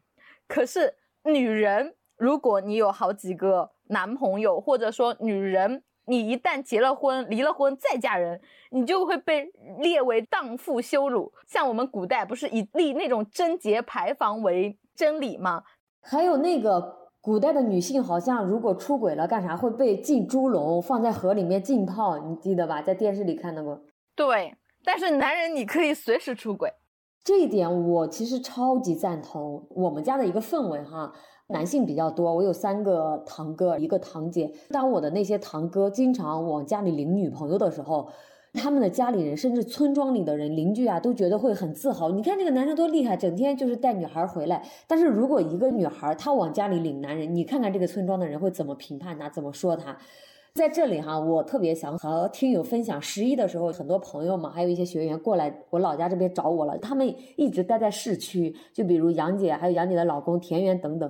Speaker 2: 可是女人，如果你有好几个男朋友，或者说女人。你一旦结了婚、离了婚再嫁人，你就会被列为荡妇羞辱。像我们古代不是以立那种贞节牌坊为真理吗？
Speaker 1: 还有那个古代的女性，好像如果出轨了干啥会被浸猪笼，放在河里面浸泡，你记得吧？在电视里看到过。
Speaker 2: 对，但是男人你可以随时出轨。
Speaker 1: 这一点我其实超级赞同。我们家的一个氛围哈，男性比较多，我有三个堂哥，一个堂姐。当我的那些堂哥经常往家里领女朋友的时候，他们的家里人，甚至村庄里的人、邻居啊，都觉得会很自豪。你看这个男生多厉害，整天就是带女孩回来。但是如果一个女孩她往家里领男人，你看看这个村庄的人会怎么评判她，怎么说她？在这里哈，我特别想和听友分享，十一的时候，很多朋友嘛，还有一些学员过来我老家这边找我了。他们一直待在市区，就比如杨姐，还有杨姐的老公田园等等。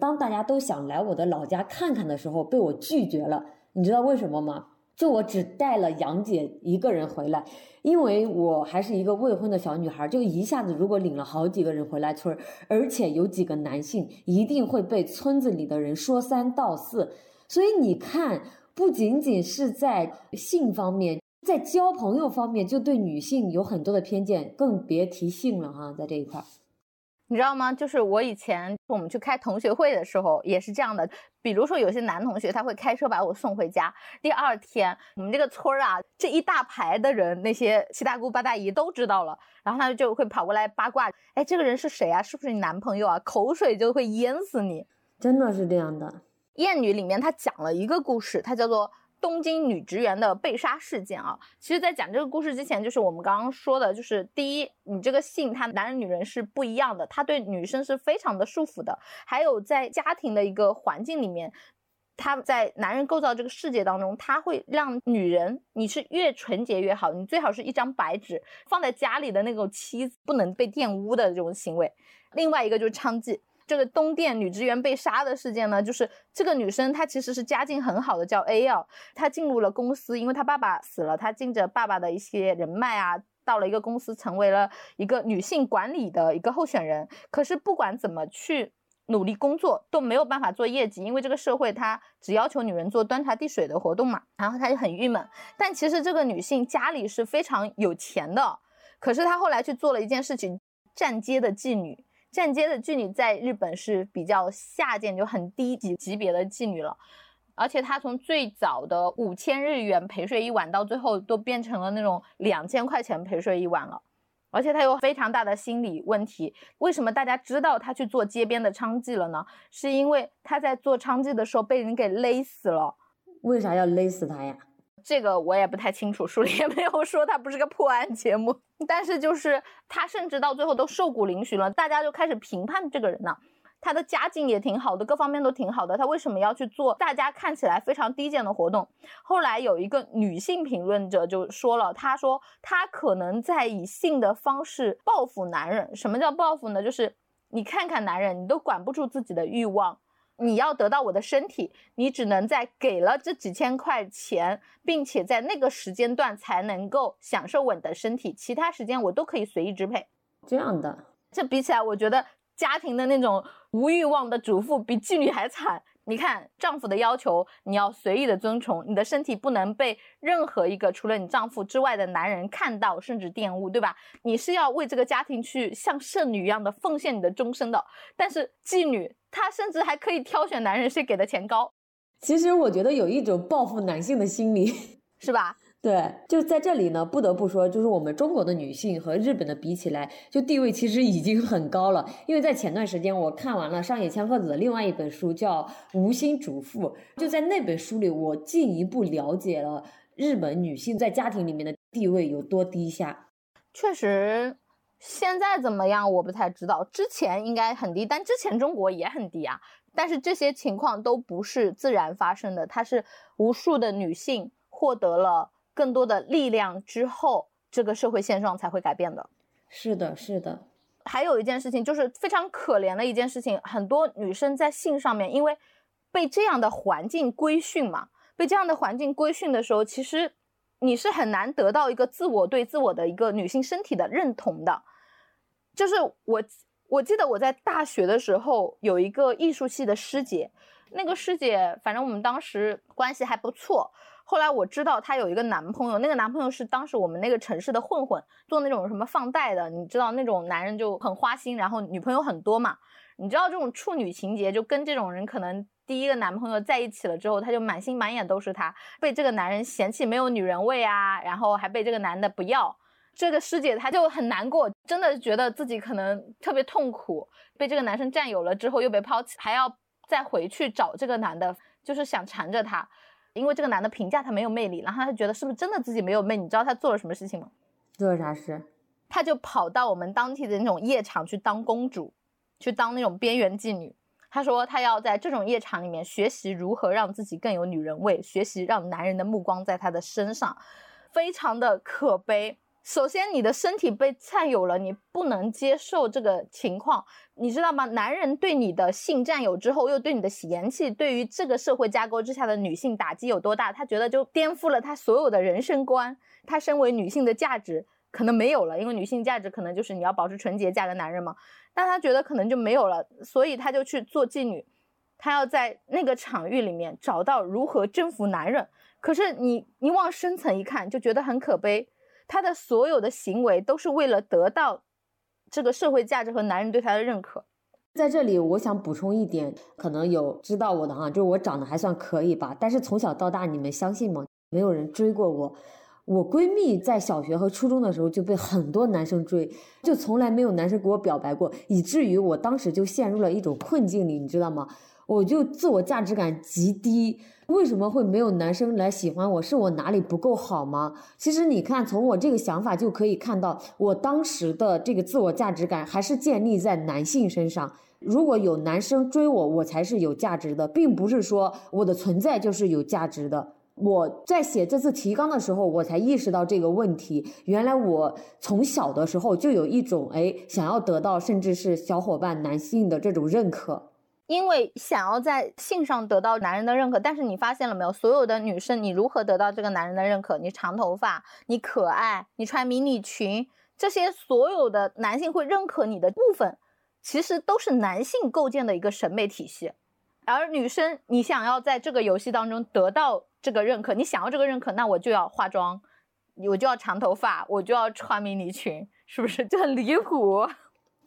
Speaker 1: 当大家都想来我的老家看看的时候，被我拒绝了。你知道为什么吗？就我只带了杨姐一个人回来，因为我还是一个未婚的小女孩，就一下子如果领了好几个人回来村儿，而且有几个男性，一定会被村子里的人说三道四。所以你看。不仅仅是在性方面，在交朋友方面就对女性有很多的偏见，更别提性了哈。在这一块儿，
Speaker 2: 你知道吗？就是我以前我们去开同学会的时候也是这样的。比如说有些男同学他会开车把我送回家，第二天我们这个村儿啊这一大排的人，那些七大姑八大姨都知道了，然后他就会跑过来八卦，哎，这个人是谁啊？是不是你男朋友啊？口水就会淹死你，
Speaker 1: 真的是这样的。
Speaker 2: 艳女里面，他讲了一个故事，它叫做东京女职员的被杀事件啊。其实，在讲这个故事之前，就是我们刚刚说的，就是第一，你这个性，它男人女人是不一样的，它对女生是非常的束缚的。还有在家庭的一个环境里面，他在男人构造这个世界当中，他会让女人，你是越纯洁越好，你最好是一张白纸，放在家里的那种妻子不能被玷污的这种行为。另外一个就是娼妓。这个东电女职员被杀的事件呢，就是这个女生她其实是家境很好的，叫 A L，，她进入了公司，因为她爸爸死了，她进着爸爸的一些人脉啊，到了一个公司，成为了一个女性管理的一个候选人。可是不管怎么去努力工作，都没有办法做业绩，因为这个社会它只要求女人做端茶递水的活动嘛。然后她就很郁闷。但其实这个女性家里是非常有钱的，可是她后来去做了一件事情，站街的妓女。站街的妓女在日本是比较下贱，就很低级级别的妓女了，而且她从最早的五千日元陪睡一晚，到最后都变成了那种两千块钱陪睡一晚了，而且她有非常大的心理问题。为什么大家知道她去做街边的娼妓了呢？是因为她在做娼妓的时候被人给勒死了。
Speaker 1: 为啥要勒死她呀？
Speaker 2: 这个我也不太清楚，书里也没有说，它不是个破案节目。但是就是他甚至到最后都瘦骨嶙峋了，大家就开始评判这个人呢。他的家境也挺好的，各方面都挺好的，他为什么要去做大家看起来非常低贱的活动？后来有一个女性评论者就说了，她说她可能在以性的方式报复男人。什么叫报复呢？就是你看看男人，你都管不住自己的欲望。你要得到我的身体，你只能在给了这几千块钱，并且在那个时间段才能够享受我的身体，其他时间我都可以随意支配。
Speaker 1: 这样的，
Speaker 2: 这比起来，我觉得家庭的那种无欲望的主妇比妓女还惨。你看，丈夫的要求你要随意的遵从，你的身体不能被任何一个除了你丈夫之外的男人看到，甚至玷污，对吧？你是要为这个家庭去像圣女一样的奉献你的终身的。但是妓女。她甚至还可以挑选男人谁给的钱高。
Speaker 1: 其实我觉得有一种报复男性的心理，
Speaker 2: 是吧？
Speaker 1: 对，就在这里呢，不得不说，就是我们中国的女性和日本的比起来，就地位其实已经很高了。因为在前段时间，我看完了上野千鹤子的另外一本书，叫《无心主妇》，就在那本书里，我进一步了解了日本女性在家庭里面的地位有多低下。
Speaker 2: 确实。现在怎么样？我不太知道。之前应该很低，但之前中国也很低啊。但是这些情况都不是自然发生的，它是无数的女性获得了更多的力量之后，这个社会现状才会改变的。
Speaker 1: 是的，是的。
Speaker 2: 还有一件事情就是非常可怜的一件事情，很多女生在性上面，因为被这样的环境规训嘛，被这样的环境规训的时候，其实你是很难得到一个自我对自我的一个女性身体的认同的。就是我，我记得我在大学的时候有一个艺术系的师姐，那个师姐反正我们当时关系还不错。后来我知道她有一个男朋友，那个男朋友是当时我们那个城市的混混，做那种什么放贷的。你知道那种男人就很花心，然后女朋友很多嘛。你知道这种处女情节，就跟这种人可能第一个男朋友在一起了之后，他就满心满眼都是他，被这个男人嫌弃没有女人味啊，然后还被这个男的不要。这个师姐她就很难过，真的觉得自己可能特别痛苦，被这个男生占有了之后又被抛弃，还要再回去找这个男的，就是想缠着他，因为这个男的评价他没有魅力，然后他觉得是不是真的自己没有魅力？你知道他做了什么事情吗？
Speaker 1: 做了啥事？
Speaker 2: 他就跑到我们当地的那种夜场去当公主，去当那种边缘妓女。他说他要在这种夜场里面学习如何让自己更有女人味，学习让男人的目光在他的身上，非常的可悲。首先，你的身体被占有了，你不能接受这个情况，你知道吗？男人对你的性占有之后，又对你的嫌弃，对于这个社会架构之下的女性打击有多大？他觉得就颠覆了他所有的人生观，他身为女性的价值可能没有了，因为女性价值可能就是你要保持纯洁嫁个男人嘛。但他觉得可能就没有了，所以他就去做妓女，他要在那个场域里面找到如何征服男人。可是你你往深层一看，就觉得很可悲。他的所有的行为都是为了得到这个社会价值和男人对他的认可。
Speaker 1: 在这里，我想补充一点，可能有知道我的哈，就是我长得还算可以吧。但是从小到大，你们相信吗？没有人追过我。我闺蜜在小学和初中的时候就被很多男生追，就从来没有男生给我表白过，以至于我当时就陷入了一种困境里，你知道吗？我就自我价值感极低，为什么会没有男生来喜欢我？是我哪里不够好吗？其实你看，从我这个想法就可以看到，我当时的这个自我价值感还是建立在男性身上。如果有男生追我，我才是有价值的，并不是说我的存在就是有价值的。我在写这次提纲的时候，我才意识到这个问题。原来我从小的时候就有一种哎，想要得到甚至是小伙伴男性的这种认可。
Speaker 2: 因为想要在性上得到男人的认可，但是你发现了没有？所有的女生，你如何得到这个男人的认可？你长头发，你可爱，你穿迷你裙，这些所有的男性会认可你的部分，其实都是男性构建的一个审美体系。而女生，你想要在这个游戏当中得到这个认可，你想要这个认可，那我就要化妆，我就要长头发，我就要穿迷你裙，是不是 [laughs] 就很离谱？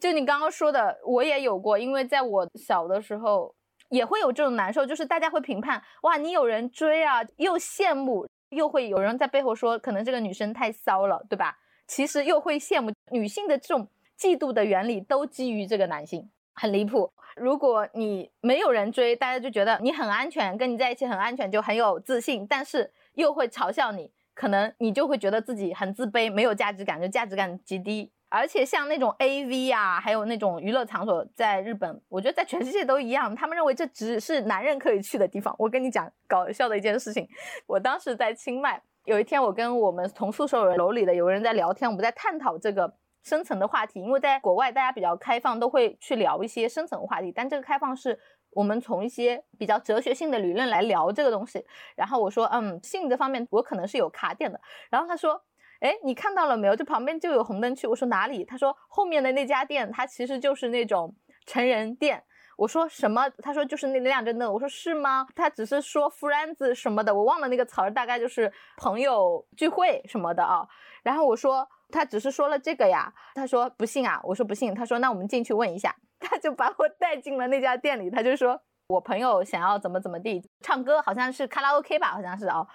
Speaker 2: 就你刚刚说的，我也有过，因为在我小的时候也会有这种难受，就是大家会评判，哇，你有人追啊，又羡慕，又会有人在背后说，可能这个女生太骚了，对吧？其实又会羡慕女性的这种嫉妒的原理都基于这个男性，很离谱。如果你没有人追，大家就觉得你很安全，跟你在一起很安全，就很有自信，但是又会嘲笑你，可能你就会觉得自己很自卑，没有价值感，就价值感极低。而且像那种 A V 啊，还有那种娱乐场所，在日本，我觉得在全世界都一样。他们认为这只是男人可以去的地方。我跟你讲搞笑的一件事情，我当时在清迈，有一天我跟我们同宿舍楼里的有个人在聊天，我们在探讨这个深层的话题。因为在国外，大家比较开放，都会去聊一些深层话题，但这个开放是我们从一些比较哲学性的理论来聊这个东西。然后我说，嗯，性这方面我可能是有卡点的。然后他说。哎，你看到了没有？这旁边就有红灯区。我说哪里？他说后面的那家店，它其实就是那种成人店。我说什么？他说就是那辆真的。我说是吗？他只是说 friends 什么的，我忘了那个词儿，大概就是朋友聚会什么的啊。然后我说他只是说了这个呀。他说不信啊。我说不信。他说那我们进去问一下。他就把我带进了那家店里。他就说我朋友想要怎么怎么地唱歌，好像是卡拉 OK 吧，好像是啊。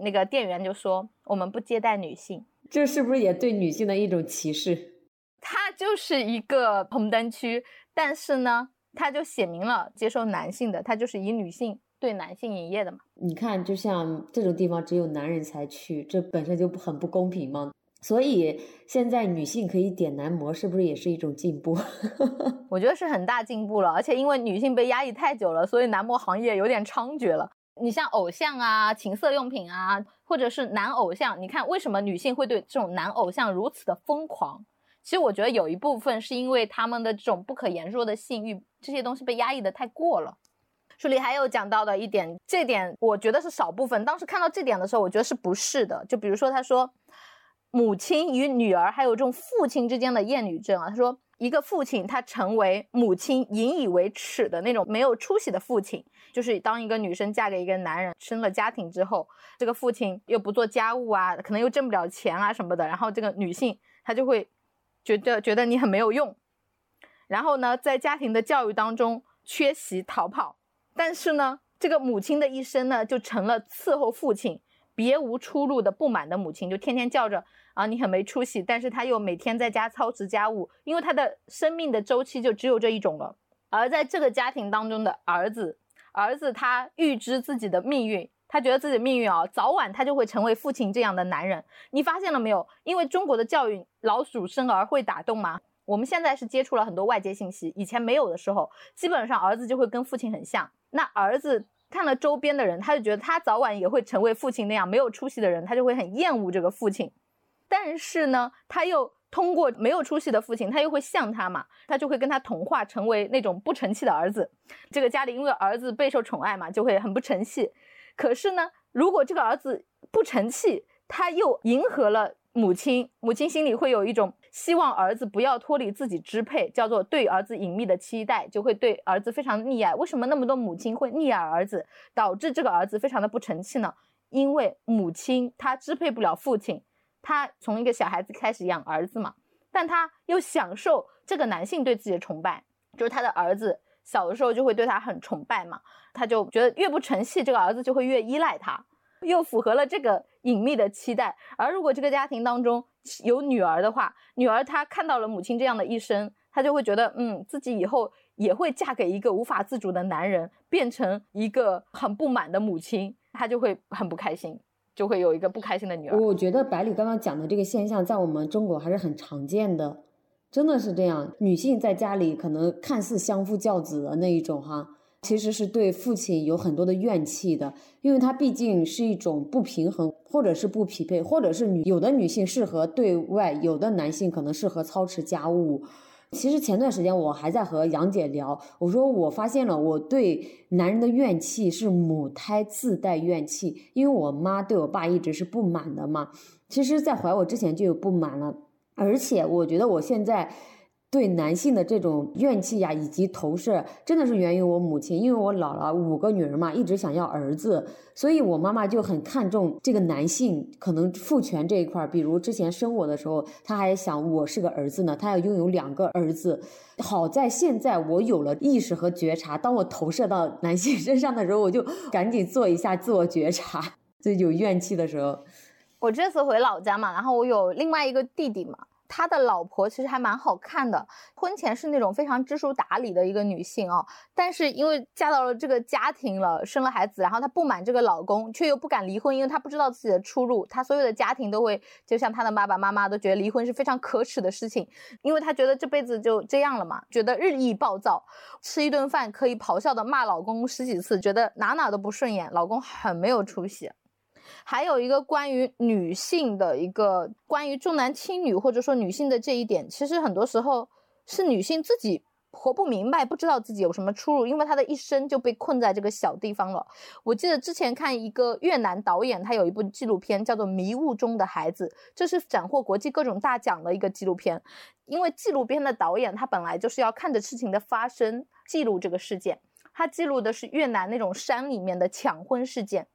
Speaker 2: 那个店员就说：“我们不接待女性，
Speaker 1: 这是不是也对女性的一种歧视？”
Speaker 2: 它就是一个红灯区，但是呢，它就写明了接受男性的，它就是以女性对男性营业的嘛。
Speaker 1: 你看，就像这种地方只有男人才去，这本身就很不公平嘛。所以现在女性可以点男模，是不是也是一种进步？[laughs]
Speaker 2: 我觉得是很大进步了，而且因为女性被压抑太久了，所以男模行业有点猖獗了。你像偶像啊、情色用品啊，或者是男偶像，你看为什么女性会对这种男偶像如此的疯狂？其实我觉得有一部分是因为他们的这种不可言说的性欲，这些东西被压抑的太过了。书里还有讲到的一点，这点我觉得是少部分。当时看到这点的时候，我觉得是不是的？就比如说他说，母亲与女儿还有这种父亲之间的厌女症啊，他说。一个父亲，他成为母亲引以为耻的那种没有出息的父亲，就是当一个女生嫁给一个男人，生了家庭之后，这个父亲又不做家务啊，可能又挣不了钱啊什么的，然后这个女性她就会觉得觉得你很没有用，然后呢，在家庭的教育当中缺席逃跑，但是呢，这个母亲的一生呢，就成了伺候父亲，别无出路的不满的母亲，就天天叫着啊你很没出息，但是他又每天在家操持家务，因为他的生命的周期就只有这一种了。而在这个家庭当中的儿子，儿子他预知自己的命运，他觉得自己命运啊，早晚他就会成为父亲这样的男人。你发现了没有？因为中国的教育，老鼠生儿会打洞吗？我们现在是接触了很多外界信息，以前没有的时候，基本上儿子就会跟父亲很像。那儿子。看了周边的人，他就觉得他早晚也会成为父亲那样没有出息的人，他就会很厌恶这个父亲。但是呢，他又通过没有出息的父亲，他又会像他嘛，他就会跟他同化，成为那种不成器的儿子。这个家里因为儿子备受宠爱嘛，就会很不成器。可是呢，如果这个儿子不成器，他又迎合了母亲，母亲心里会有一种。希望儿子不要脱离自己支配，叫做对儿子隐秘的期待，就会对儿子非常溺爱。为什么那么多母亲会溺爱儿子，导致这个儿子非常的不成器呢？因为母亲她支配不了父亲，她从一个小孩子开始养儿子嘛，但她又享受这个男性对自己的崇拜，就是他的儿子小的时候就会对他很崇拜嘛，他就觉得越不成器，这个儿子就会越依赖他。又符合了这个隐秘的期待，而如果这个家庭当中有女儿的话，女儿她看到了母亲这样的一生，她就会觉得，嗯，自己以后也会嫁给一个无法自主的男人，变成一个很不满的母亲，她就会很不开心，就会有一个不开心的女儿。
Speaker 1: 我觉得百里刚刚讲的这个现象，在我们中国还是很常见的，真的是这样，女性在家里可能看似相夫教子的那一种哈。其实是对父亲有很多的怨气的，因为他毕竟是一种不平衡，或者是不匹配，或者是女有的女性适合对外，有的男性可能适合操持家务。其实前段时间我还在和杨姐聊，我说我发现了我对男人的怨气是母胎自带怨气，因为我妈对我爸一直是不满的嘛。其实，在怀我之前就有不满了，而且我觉得我现在。对男性的这种怨气呀，以及投射，真的是源于我母亲。因为我姥姥五个女儿嘛，一直想要儿子，所以我妈妈就很看重这个男性可能父权这一块儿。比如之前生我的时候，她还想我是个儿子呢，她要拥有两个儿子。好在现在我有了意识和觉察，当我投射到男性身上的时候，我就赶紧做一下自我觉察。[laughs] 就有怨气的时候，
Speaker 2: 我这次回老家嘛，然后我有另外一个弟弟嘛。他的老婆其实还蛮好看的，婚前是那种非常知书达理的一个女性哦，但是因为嫁到了这个家庭了，生了孩子，然后她不满这个老公，却又不敢离婚，因为她不知道自己的出路，她所有的家庭都会，就像她的爸爸妈妈都觉得离婚是非常可耻的事情，因为她觉得这辈子就这样了嘛，觉得日益暴躁，吃一顿饭可以咆哮的骂老公十几次，觉得哪哪都不顺眼，老公很没有出息。还有一个关于女性的一个关于重男轻女或者说女性的这一点，其实很多时候是女性自己活不明白，不知道自己有什么出路，因为她的一生就被困在这个小地方了。我记得之前看一个越南导演，他有一部纪录片叫做《迷雾中的孩子》，这是斩获国际各种大奖的一个纪录片。因为纪录片的导演他本来就是要看着事情的发生，记录这个事件，他记录的是越南那种山里面的抢婚事件。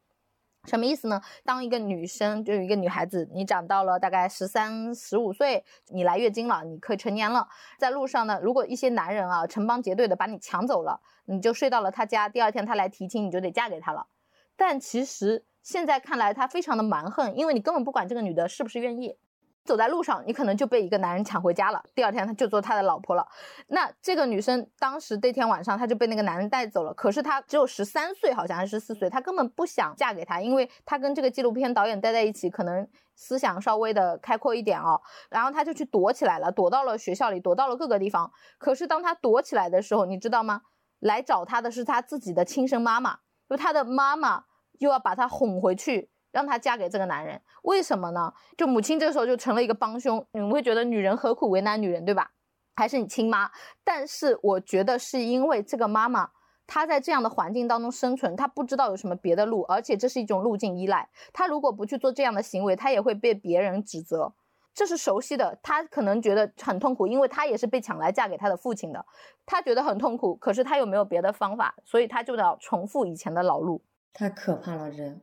Speaker 2: 什么意思呢？当一个女生，就一个女孩子，你长到了大概十三、十五岁，你来月经了，你可以成年了。在路上呢，如果一些男人啊成帮结队的把你抢走了，你就睡到了他家，第二天他来提亲，你就得嫁给他了。但其实现在看来，他非常的蛮横，因为你根本不管这个女的是不是愿意。走在路上，你可能就被一个男人抢回家了。第二天，他就做他的老婆了。那这个女生当时那天晚上，她就被那个男人带走了。可是她只有十三岁，好像还是十四岁，她根本不想嫁给他，因为她跟这个纪录片导演待在一起，可能思想稍微的开阔一点哦。然后她就去躲起来了，躲到了学校里，躲到了各个地方。可是当她躲起来的时候，你知道吗？来找她的是她自己的亲生妈妈，就她的妈妈又要把她哄回去。让她嫁给这个男人，为什么呢？就母亲这个时候就成了一个帮凶，你们会觉得女人何苦为难女人，对吧？还是你亲妈？但是我觉得是因为这个妈妈她在这样的环境当中生存，她不知道有什么别的路，而且这是一种路径依赖。她如果不去做这样的行为，她也会被别人指责，这是熟悉的。她可能觉得很痛苦，因为她也是被抢来嫁给她的父亲的，她觉得很痛苦，可是她又没有别的方法，所以她就要重复以前的老路。
Speaker 1: 太可怕了，人。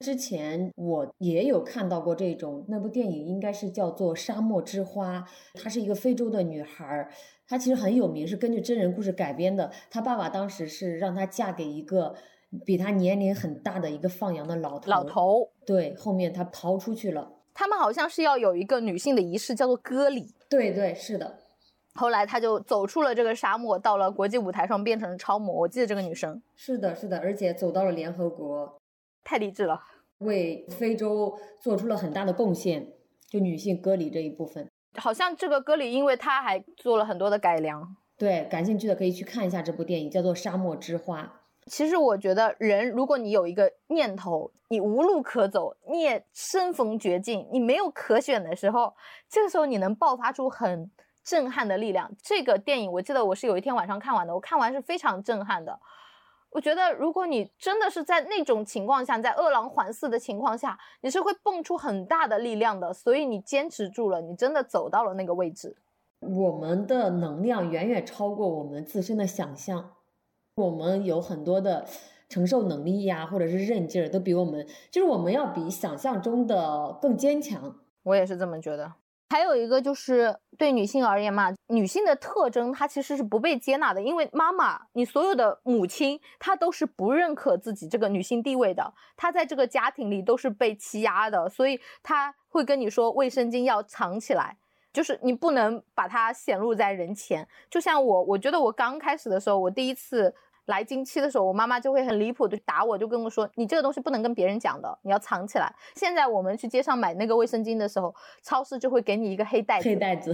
Speaker 1: 之前我也有看到过这种那部电影，应该是叫做《沙漠之花》。她是一个非洲的女孩，她其实很有名，是根据真人故事改编的。她爸爸当时是让她嫁给一个比她年龄很大的一个放羊的老头。
Speaker 2: 老头，
Speaker 1: 对，后面她逃出去了。
Speaker 2: 他们好像是要有一个女性的仪式，叫做割礼。
Speaker 1: 对对，是的。
Speaker 2: 后来她就走出了这个沙漠，到了国际舞台上，变成了超模。我记得这个女生。
Speaker 1: 是的，是的，而且走到了联合国，
Speaker 2: 太励志了，
Speaker 1: 为非洲做出了很大的贡献。就女性割礼这一部分，
Speaker 2: 好像这个割礼，因为他还做了很多的改良。
Speaker 1: 对，感兴趣的可以去看一下这部电影，叫做《沙漠之花》。
Speaker 2: 其实我觉得，人如果你有一个念头，你无路可走，你也身逢绝境，你没有可选的时候，这个时候你能爆发出很震撼的力量。这个电影我记得我是有一天晚上看完的，我看完是非常震撼的。我觉得，如果你真的是在那种情况下，在饿狼环伺的情况下，你是会蹦出很大的力量的。所以你坚持住了，你真的走到了那个位置。
Speaker 1: 我们的能量远远超过我们自身的想象。我们有很多的承受能力呀，或者是韧劲儿，都比我们，就是我们要比想象中的更坚强。
Speaker 2: 我也是这么觉得。还有一个就是对女性而言嘛，女性的特征她其实是不被接纳的，因为妈妈，你所有的母亲，她都是不认可自己这个女性地位的，她在这个家庭里都是被欺压的，所以她会跟你说卫生巾要藏起来，就是你不能把它显露在人前。就像我，我觉得我刚开始的时候，我第一次。来经期的时候，我妈妈就会很离谱的打我，就跟我说：“你这个东西不能跟别人讲的，你要藏起来。”现在我们去街上买那个卫生巾的时候，超市就会给你一个黑袋子，
Speaker 1: 黑袋子，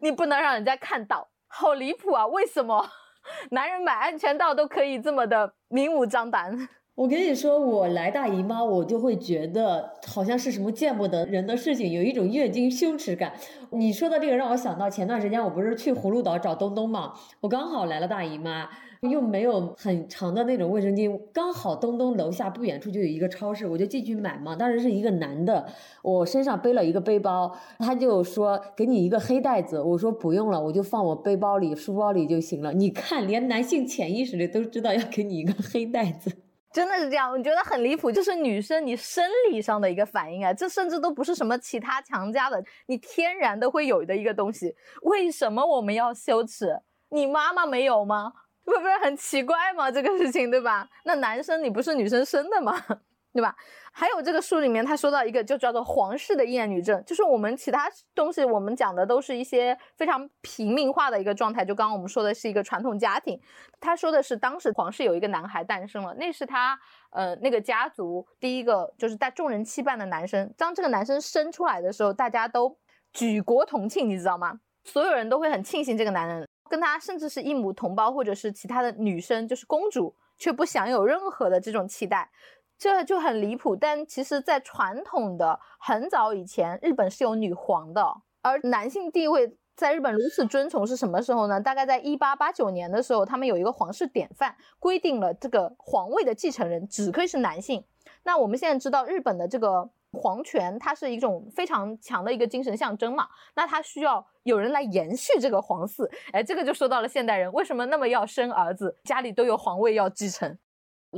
Speaker 2: 你不能让人家看到，好离谱啊！为什么 [laughs] 男人买安全套都可以这么的明目张胆？
Speaker 1: 我跟你说，我来大姨妈，我就会觉得好像是什么见不得人的事情，有一种月经羞耻感。你说的这个让我想到前段时间我不是去葫芦岛找东东嘛，我刚好来了大姨妈。又没有很长的那种卫生巾，刚好东东楼下不远处就有一个超市，我就进去买嘛。当时是一个男的，我身上背了一个背包，他就说给你一个黑袋子，我说不用了，我就放我背包里、书包里就行了。你看，连男性潜意识里都知道要给你一个黑袋子，[laughs]
Speaker 2: 真的是这样？我觉得很离谱，就是女生你生理上的一个反应啊，这甚至都不是什么其他强加的，你天然的会有的一个东西。为什么我们要羞耻？你妈妈没有吗？会不会很奇怪吗？这个事情，对吧？那男生你不是女生生的吗？[laughs] 对吧？还有这个书里面他说到一个就叫做皇室的厌女症，就是我们其他东西我们讲的都是一些非常平民化的一个状态。就刚刚我们说的是一个传统家庭，他说的是当时皇室有一个男孩诞生了，那是他呃那个家族第一个就是在众人期盼的男生。当这个男生生出来的时候，大家都举国同庆，你知道吗？所有人都会很庆幸这个男人。跟他甚至是一母同胞，或者是其他的女生，就是公主，却不享有任何的这种期待，这就很离谱。但其实，在传统的很早以前，日本是有女皇的，而男性地位在日本如此尊崇是什么时候呢？大概在一八八九年的时候，他们有一个皇室典范，规定了这个皇位的继承人只可以是男性。那我们现在知道，日本的这个。皇权它是一种非常强的一个精神象征嘛，那它需要有人来延续这个皇嗣，哎，这个就说到了现代人为什么那么要生儿子，家里都有皇位要继承。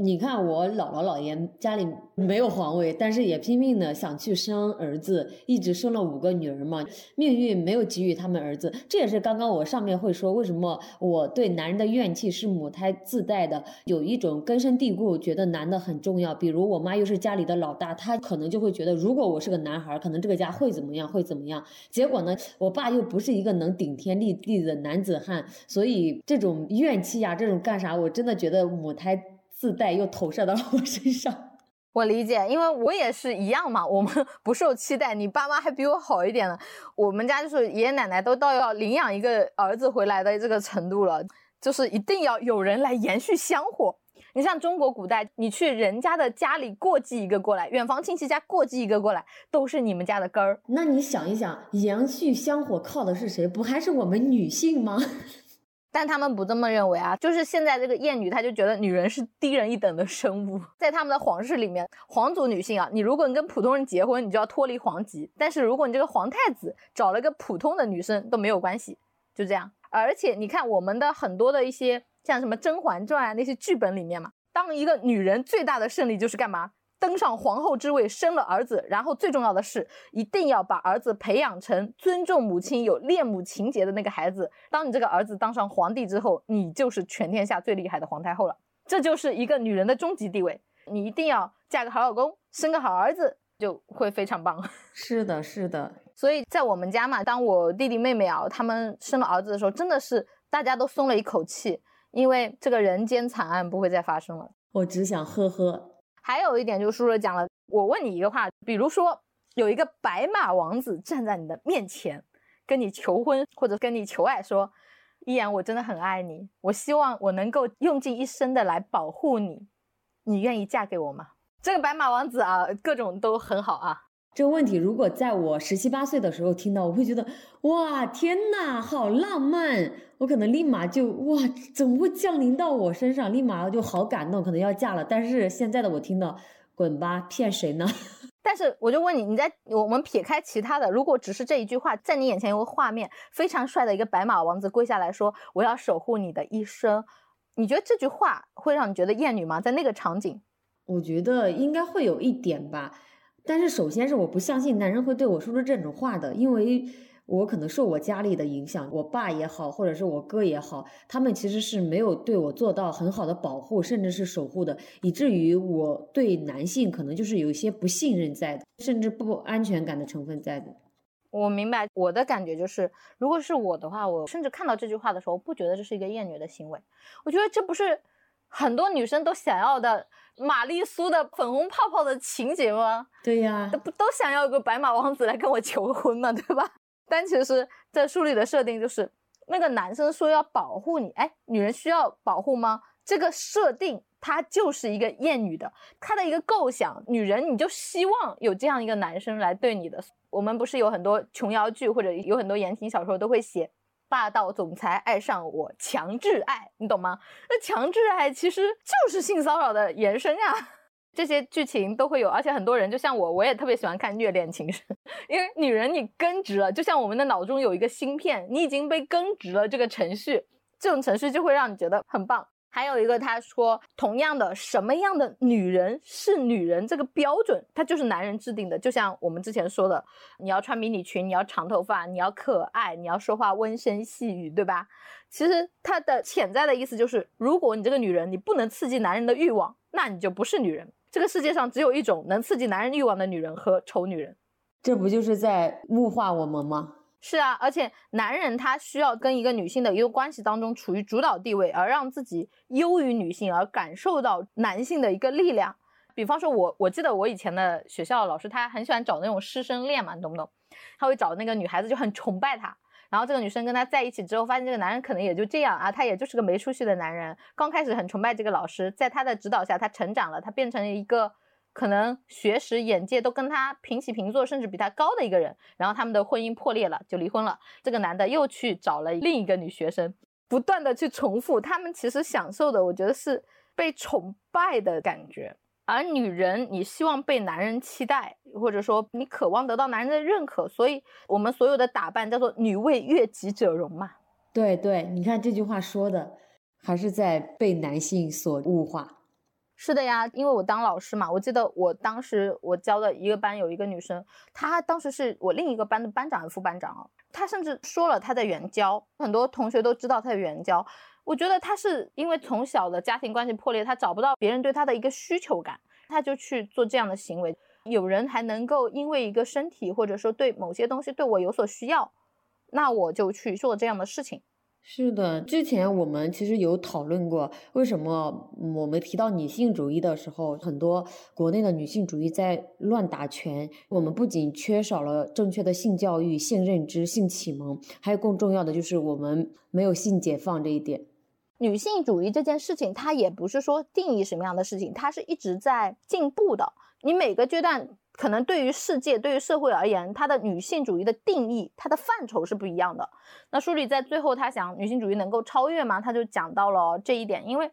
Speaker 1: 你看我姥姥姥爷家里没有皇位，但是也拼命的想去生儿子，一直生了五个女儿嘛。命运没有给予他们儿子，这也是刚刚我上面会说为什么我对男人的怨气是母胎自带的，有一种根深蒂固，觉得男的很重要。比如我妈又是家里的老大，她可能就会觉得如果我是个男孩，可能这个家会怎么样，会怎么样。结果呢，我爸又不是一个能顶天立地的男子汉，所以这种怨气呀，这种干啥，我真的觉得母胎。自带又投射到了我身上，
Speaker 2: 我理解，因为我也是一样嘛。我们 [laughs] 不受期待，你爸妈还比我好一点呢。我们家就是爷爷奶奶都到要领养一个儿子回来的这个程度了，就是一定要有人来延续香火。你像中国古代，你去人家的家里过继一个过来，远房亲戚家过继一个过来，都是你们家的根儿。
Speaker 1: 那你想一想，延续香火靠的是谁？不还是我们女性吗？
Speaker 2: 但他们不这么认为啊，就是现在这个艳女，她就觉得女人是低人一等的生物，[laughs] 在他们的皇室里面，皇族女性啊，你如果你跟普通人结婚，你就要脱离皇籍；但是如果你这个皇太子找了个普通的女生都没有关系，就这样。而且你看我们的很多的一些像什么《甄嬛传》啊那些剧本里面嘛，当一个女人最大的胜利就是干嘛？登上皇后之位，生了儿子，然后最重要的是，一定要把儿子培养成尊重母亲、有恋母情节的那个孩子。当你这个儿子当上皇帝之后，你就是全天下最厉害的皇太后了。这就是一个女人的终极地位。你一定要嫁个好老公，生个好儿子，就会非常棒。
Speaker 1: 是的，是的。[laughs]
Speaker 2: 所以在我们家嘛，当我弟弟妹妹啊他们生了儿子的时候，真的是大家都松了一口气，因为这个人间惨案不会再发生了。
Speaker 1: 我只想呵呵。
Speaker 2: 还有一点就是叔叔讲了，我问你一个话，比如说有一个白马王子站在你的面前，跟你求婚或者跟你求爱，说：“依然，我真的很爱你，我希望我能够用尽一生的来保护你，你愿意嫁给我吗？”这个白马王子啊，各种都很好啊。
Speaker 1: 这个问题如果在我十七八岁的时候听到，我会觉得哇，天呐，好浪漫！我可能立马就哇，怎么会降临到我身上？立马就好感动，可能要嫁了。但是现在的我听到，滚吧，骗谁呢？[laughs]
Speaker 2: 但是我就问你，你在我们撇开其他的，如果只是这一句话，在你眼前有个画面，非常帅的一个白马王子跪下来说：“我要守护你的一生。”你觉得这句话会让你觉得厌女吗？在那个场景，
Speaker 1: 我觉得应该会有一点吧。但是首先是我不相信男人会对我说出这种话的，因为我可能受我家里的影响，我爸也好，或者是我哥也好，他们其实是没有对我做到很好的保护，甚至是守护的，以至于我对男性可能就是有一些不信任在的，甚至不安全感的成分在的。
Speaker 2: 我明白，我的感觉就是，如果是我的话，我甚至看到这句话的时候，不觉得这是一个厌女的行为，我觉得这不是很多女生都想要的。玛丽苏的粉红泡泡的情节吗？
Speaker 1: 对呀，
Speaker 2: 不都想要一个白马王子来跟我求婚嘛？对吧？[laughs] 但其实，在书里的设定就是，那个男生说要保护你，哎，女人需要保护吗？这个设定它就是一个厌女的，它的一个构想，女人你就希望有这样一个男生来对你的。我们不是有很多琼瑶剧或者有很多言情小说都会写。霸道总裁爱上我，强制爱你懂吗？那强制爱其实就是性骚扰的延伸呀。这些剧情都会有，而且很多人就像我，我也特别喜欢看虐恋情深，[laughs] 因为女人你根植了，就像我们的脑中有一个芯片，你已经被根植了这个程序，这种程序就会让你觉得很棒。还有一个，他说，同样的，什么样的女人是女人这个标准，它就是男人制定的。就像我们之前说的，你要穿迷你裙，你要长头发，你要可爱，你要说话温声细语，对吧？其实它的潜在的意思就是，如果你这个女人你不能刺激男人的欲望，那你就不是女人。这个世界上只有一种能刺激男人欲望的女人和丑女人，
Speaker 1: 这不就是在物化我们吗？
Speaker 2: 是啊，而且男人他需要跟一个女性的一个关系当中处于主导地位，而让自己优于女性，而感受到男性的一个力量。比方说，我我记得我以前的学校老师，他很喜欢找那种师生恋嘛，你懂不懂？他会找那个女孩子就很崇拜他，然后这个女生跟他在一起之后，发现这个男人可能也就这样啊，他也就是个没出息的男人。刚开始很崇拜这个老师，在他的指导下，他成长了，他变成了一个。可能学识、眼界都跟他平起平坐，甚至比他高的一个人，然后他们的婚姻破裂了，就离婚了。这个男的又去找了另一个女学生，不断的去重复。他们其实享受的，我觉得是被崇拜的感觉。而女人，你希望被男人期待，或者说你渴望得到男人的认可，所以我们所有的打扮叫做“女为悦己者容”嘛。
Speaker 1: 对对，你看这句话说的，还是在被男性所物化。
Speaker 2: 是的呀，因为我当老师嘛，我记得我当时我教的一个班有一个女生，她当时是我另一个班的班长副班长啊，她甚至说了她在援交，很多同学都知道她在援交。我觉得她是因为从小的家庭关系破裂，她找不到别人对她的一个需求感，她就去做这样的行为。有人还能够因为一个身体或者说对某些东西对我有所需要，那我就去做这样的事情。
Speaker 1: 是的，之前我们其实有讨论过，为什么我们提到女性主义的时候，很多国内的女性主义在乱打拳。我们不仅缺少了正确的性教育、性认知、性启蒙，还有更重要的就是我们没有性解放这一点。
Speaker 2: 女性主义这件事情，它也不是说定义什么样的事情，它是一直在进步的。你每个阶段。可能对于世界、对于社会而言，它的女性主义的定义、它的范畴是不一样的。那书里在最后，他想女性主义能够超越吗？他就讲到了这一点。因为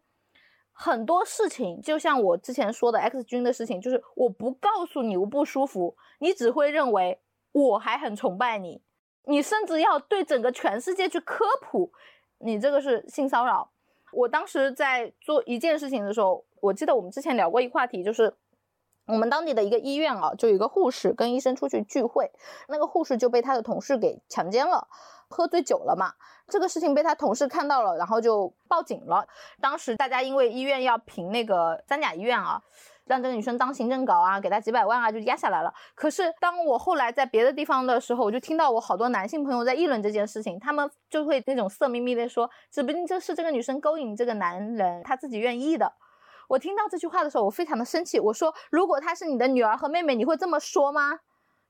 Speaker 2: 很多事情，就像我之前说的 X 君的事情，就是我不告诉你我不舒服，你只会认为我还很崇拜你，你甚至要对整个全世界去科普，你这个是性骚扰。我当时在做一件事情的时候，我记得我们之前聊过一个话题，就是。我们当地的一个医院啊，就有一个护士跟医生出去聚会，那个护士就被他的同事给强奸了，喝醉酒了嘛。这个事情被他同事看到了，然后就报警了。当时大家因为医院要评那个三甲医院啊，让这个女生当行政稿啊，给她几百万啊，就压下来了。可是当我后来在别的地方的时候，我就听到我好多男性朋友在议论这件事情，他们就会那种色眯眯的说，指不定这是这个女生勾引这个男人，她自己愿意的。我听到这句话的时候，我非常的生气。我说，如果她是你的女儿和妹妹，你会这么说吗？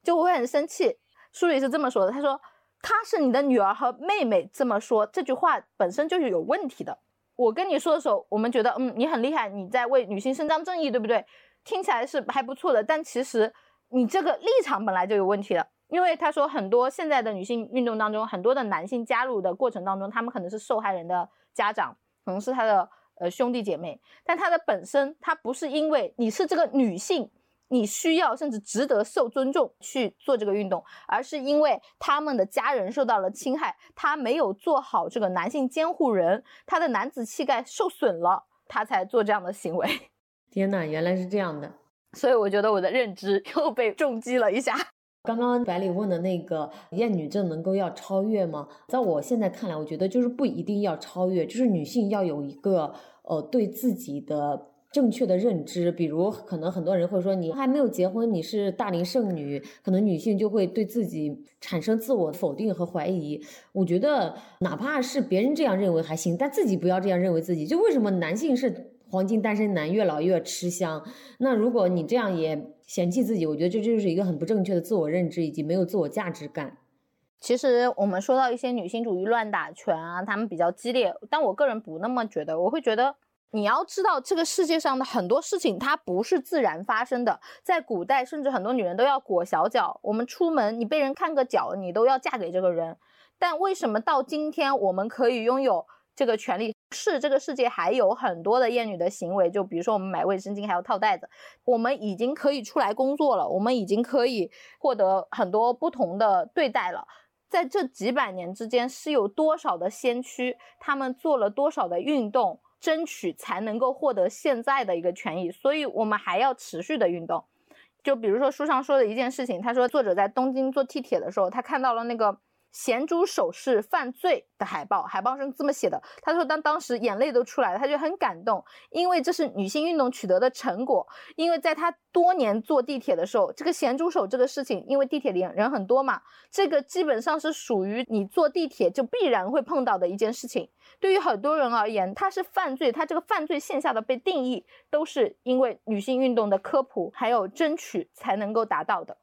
Speaker 2: 就我会很生气。书里是这么说的，他说。她是你的女儿和妹妹，这么说这句话本身就是有问题的。我跟你说的时候，我们觉得，嗯，你很厉害，你在为女性伸张正义，对不对？听起来是还不错的。但其实你这个立场本来就有问题了，因为他说很多现在的女性运动当中，很多的男性加入的过程当中，他们可能是受害人的家长，可能是他的呃兄弟姐妹，但他的本身他不是因为你是这个女性。你需要甚至值得受尊重去做这个运动，而是因为他们的家人受到了侵害，他没有做好这个男性监护人，他的男子气概受损了，他才做这样的行为。
Speaker 1: 天呐，原来是这样的，
Speaker 2: 所以我觉得我的认知又被重击了一下。
Speaker 1: 刚刚百里问的那个厌女症能够要超越吗？在我现在看来，我觉得就是不一定要超越，就是女性要有一个呃对自己的。正确的认知，比如可能很多人会说你还没有结婚，你是大龄剩女，可能女性就会对自己产生自我否定和怀疑。我觉得哪怕是别人这样认为还行，但自己不要这样认为自己。就为什么男性是黄金单身男，越老越吃香？那如果你这样也嫌弃自己，我觉得这就是一个很不正确的自我认知，以及没有自我价值感。
Speaker 2: 其实我们说到一些女性主义乱打拳啊，他们比较激烈，但我个人不那么觉得，我会觉得。你要知道，这个世界上的很多事情它不是自然发生的。在古代，甚至很多女人都要裹小脚。我们出门，你被人看个脚，你都要嫁给这个人。但为什么到今天我们可以拥有这个权利？是这个世界还有很多的厌女的行为，就比如说我们买卫生巾还要套袋子。我们已经可以出来工作了，我们已经可以获得很多不同的对待了。在这几百年之间，是有多少的先驱，他们做了多少的运动？争取才能够获得现在的一个权益，所以我们还要持续的运动。就比如说书上说的一件事情，他说作者在东京坐地铁的时候，他看到了那个。咸猪手是犯罪的海报，海报是这么写的。他说，当当时眼泪都出来了，他就很感动，因为这是女性运动取得的成果。因为在他多年坐地铁的时候，这个咸猪手这个事情，因为地铁里人很多嘛，这个基本上是属于你坐地铁就必然会碰到的一件事情。对于很多人而言，它是犯罪，它这个犯罪线下的被定义，都是因为女性运动的科普还有争取才能够达到的。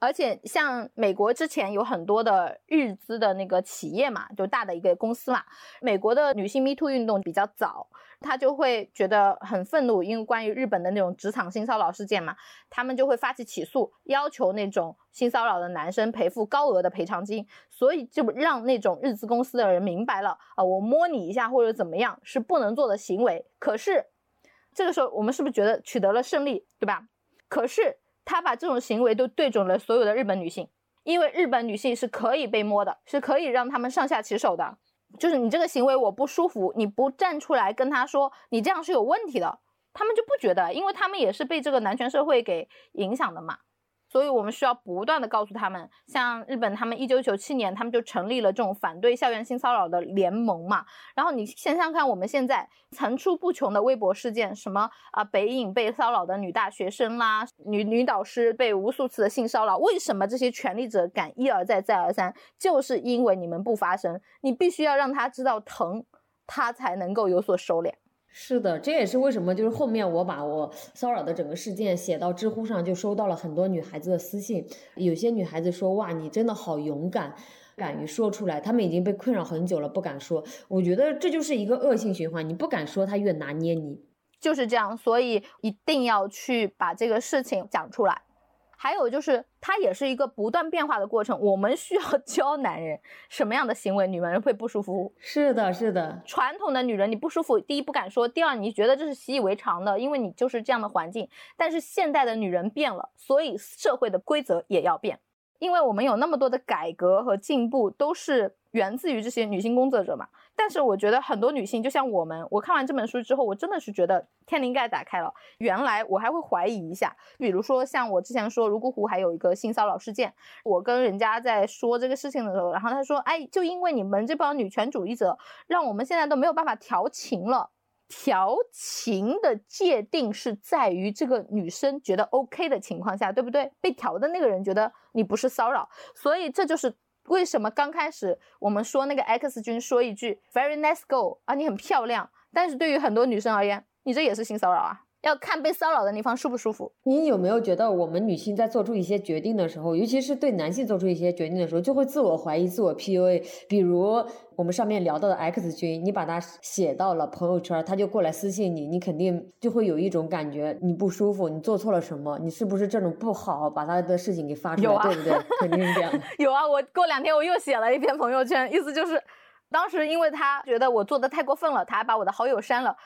Speaker 2: 而且像美国之前有很多的日资的那个企业嘛，就大的一个公司嘛。美国的女性 Me Too 运动比较早，他就会觉得很愤怒，因为关于日本的那种职场性骚扰事件嘛，他们就会发起起诉，要求那种性骚扰的男生赔付高额的赔偿金。所以就让那种日资公司的人明白了啊，我摸你一下或者怎么样是不能做的行为。可是这个时候我们是不是觉得取得了胜利，对吧？可是。他把这种行为都对准了所有的日本女性，因为日本女性是可以被摸的，是可以让他们上下其手的。就是你这个行为我不舒服，你不站出来跟他说你这样是有问题的，他们就不觉得，因为他们也是被这个男权社会给影响的嘛。所以我们需要不断的告诉他们，像日本，他们一九九七年他们就成立了这种反对校园性骚扰的联盟嘛。然后你想想看，我们现在层出不穷的微博事件，什么啊北影被骚扰的女大学生啦，女女导师被无数次的性骚扰，为什么这些权力者敢一而再再而三？就是因为你们不发声，你必须要让他知道疼，他才能够有所收敛。
Speaker 1: 是的，这也是为什么，就是后面我把我骚扰的整个事件写到知乎上，就收到了很多女孩子的私信。有些女孩子说：“哇，你真的好勇敢，敢于说出来。”她们已经被困扰很久了，不敢说。我觉得这就是一个恶性循环，你不敢说，他越拿捏你，
Speaker 2: 就是这样。所以一定要去把这个事情讲出来。还有就是，它也是一个不断变化的过程。我们需要 [laughs] 教男人什么样的行为，女人会不舒服。
Speaker 1: 是的，是的。
Speaker 2: 传统的女人，你不舒服，第一不敢说，第二你觉得这是习以为常的，因为你就是这样的环境。但是现代的女人变了，所以社会的规则也要变。因为我们有那么多的改革和进步，都是源自于这些女性工作者嘛。但是我觉得很多女性，就像我们，我看完这本书之后，我真的是觉得天灵盖打开了。原来我还会怀疑一下，比如说像我之前说泸沽湖还有一个性骚扰事件，我跟人家在说这个事情的时候，然后他说，哎，就因为你们这帮女权主义者，让我们现在都没有办法调情了。调情的界定是在于这个女生觉得 OK 的情况下，对不对？被调的那个人觉得你不是骚扰，所以这就是为什么刚开始我们说那个 X 君说一句 Very nice girl 啊，你很漂亮，但是对于很多女生而言，你这也是性骚扰啊。要看被骚扰的那方舒不舒服。
Speaker 1: 你有没有觉得我们女性在做出一些决定的时候，尤其是对男性做出一些决定的时候，就会自我怀疑、自我 PUA？比如我们上面聊到的 X 君，你把他写到了朋友圈，他就过来私信你，你肯定就会有一种感觉，你不舒服，你做错了什么？你是不是这种不好把他的事情给发出来，对不对？肯定是这样的。[laughs]
Speaker 2: 有啊，我过两天我又写了一篇朋友圈，意思就是，当时因为他觉得我做的太过分了，他还把我的好友删了。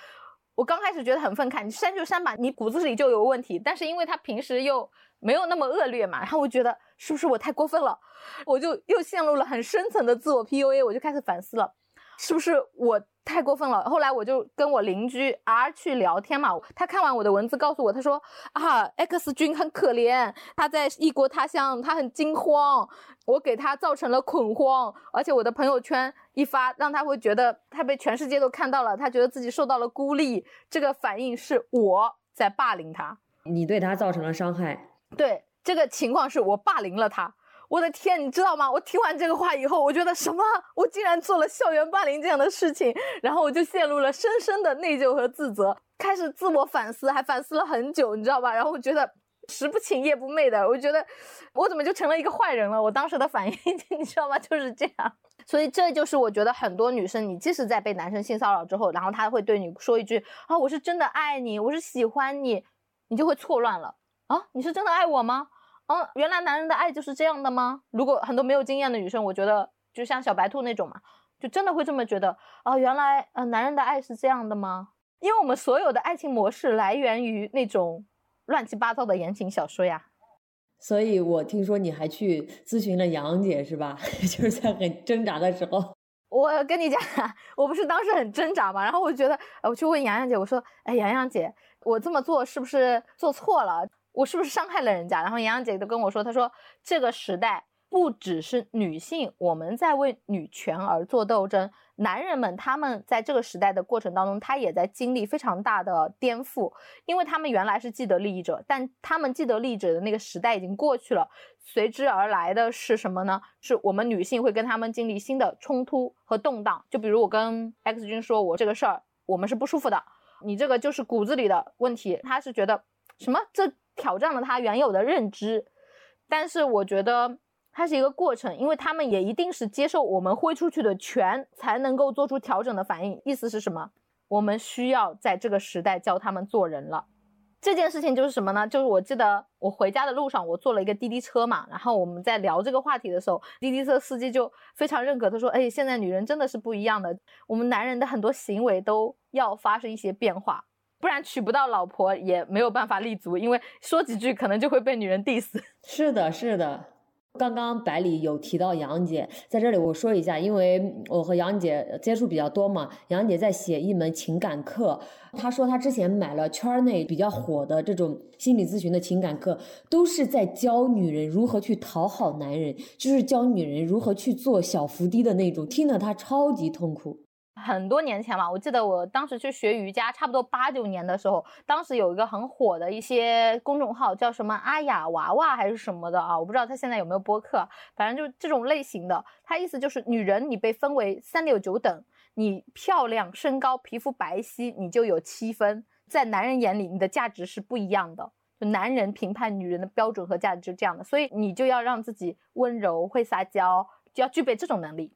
Speaker 2: 我刚开始觉得很愤慨，你删就删吧，你骨子里就有问题。但是因为他平时又没有那么恶劣嘛，然后我觉得是不是我太过分了，我就又陷入了很深层的自我 PUA，我就开始反思了，是不是我。太过分了。后来我就跟我邻居 R 去聊天嘛，他看完我的文字告诉我，他说啊，X 君很可怜，他在异国他乡，他很惊慌，我给他造成了恐慌，而且我的朋友圈一发，让他会觉得他被全世界都看到了，他觉得自己受到了孤立，这个反应是我在霸凌他，
Speaker 1: 你对他造成了伤害，
Speaker 2: 对，这个情况是我霸凌了他。我的天，你知道吗？我听完这个话以后，我觉得什么？我竟然做了校园霸凌这样的事情，然后我就陷入了深深的内疚和自责，开始自我反思，还反思了很久，你知道吧？然后我觉得食不寝夜不寐的，我觉得我怎么就成了一个坏人了？我当时的反应，[laughs] 你知道吗？就是这样。所以这就是我觉得很多女生，你即使在被男生性骚扰之后，然后他会对你说一句啊，我是真的爱你，我是喜欢你，你就会错乱了啊，你是真的爱我吗？嗯，原来男人的爱就是这样的吗？如果很多没有经验的女生，我觉得就像小白兔那种嘛，就真的会这么觉得啊？原来呃，男人的爱是这样的吗？因为我们所有的爱情模式来源于那种乱七八糟的言情小说呀。
Speaker 1: 所以我听说你还去咨询了杨姐是吧？[laughs] 就是在很挣扎的时候。[laughs]
Speaker 2: 我跟你讲，我不是当时很挣扎嘛，然后我觉得，我去问杨洋姐，我说，哎，杨洋姐，我这么做是不是做错了？我是不是伤害了人家？然后杨洋姐都跟我说，她说这个时代不只是女性我们在为女权而做斗争，男人们他们在这个时代的过程当中，他也在经历非常大的颠覆，因为他们原来是既得利益者，但他们既得利益者的那个时代已经过去了，随之而来的是什么呢？是我们女性会跟他们经历新的冲突和动荡。就比如我跟 X 君说我这个事儿，我们是不舒服的，你这个就是骨子里的问题，他是觉得什么这。挑战了他原有的认知，但是我觉得它是一个过程，因为他们也一定是接受我们挥出去的拳，才能够做出调整的反应。意思是什么？我们需要在这个时代教他们做人了。这件事情就是什么呢？就是我记得我回家的路上，我坐了一个滴滴车嘛，然后我们在聊这个话题的时候，滴滴车司机就非常认可，他说：“哎，现在女人真的是不一样的，我们男人的很多行为都要发生一些变化。”不然娶不到老婆也没有办法立足，因为说几句可能就会被女人 diss。[laughs]
Speaker 1: 是的，是的。刚刚百里有提到杨姐，在这里我说一下，因为我和杨姐接触比较多嘛，杨姐在写一门情感课，她说她之前买了圈内比较火的这种心理咨询的情感课，都是在教女人如何去讨好男人，就是教女人如何去做小伏低的那种，听得她超级痛苦。
Speaker 2: 很多年前嘛，我记得我当时去学瑜伽，差不多八九年的时候，当时有一个很火的一些公众号，叫什么阿雅娃娃还是什么的啊，我不知道他现在有没有播客，反正就这种类型的。他意思就是女人你被分为三六九等，你漂亮、身高、皮肤白皙，你就有七分，在男人眼里你的价值是不一样的，就男人评判女人的标准和价值是这样的，所以你就要让自己温柔、会撒娇，就要具备这种能力。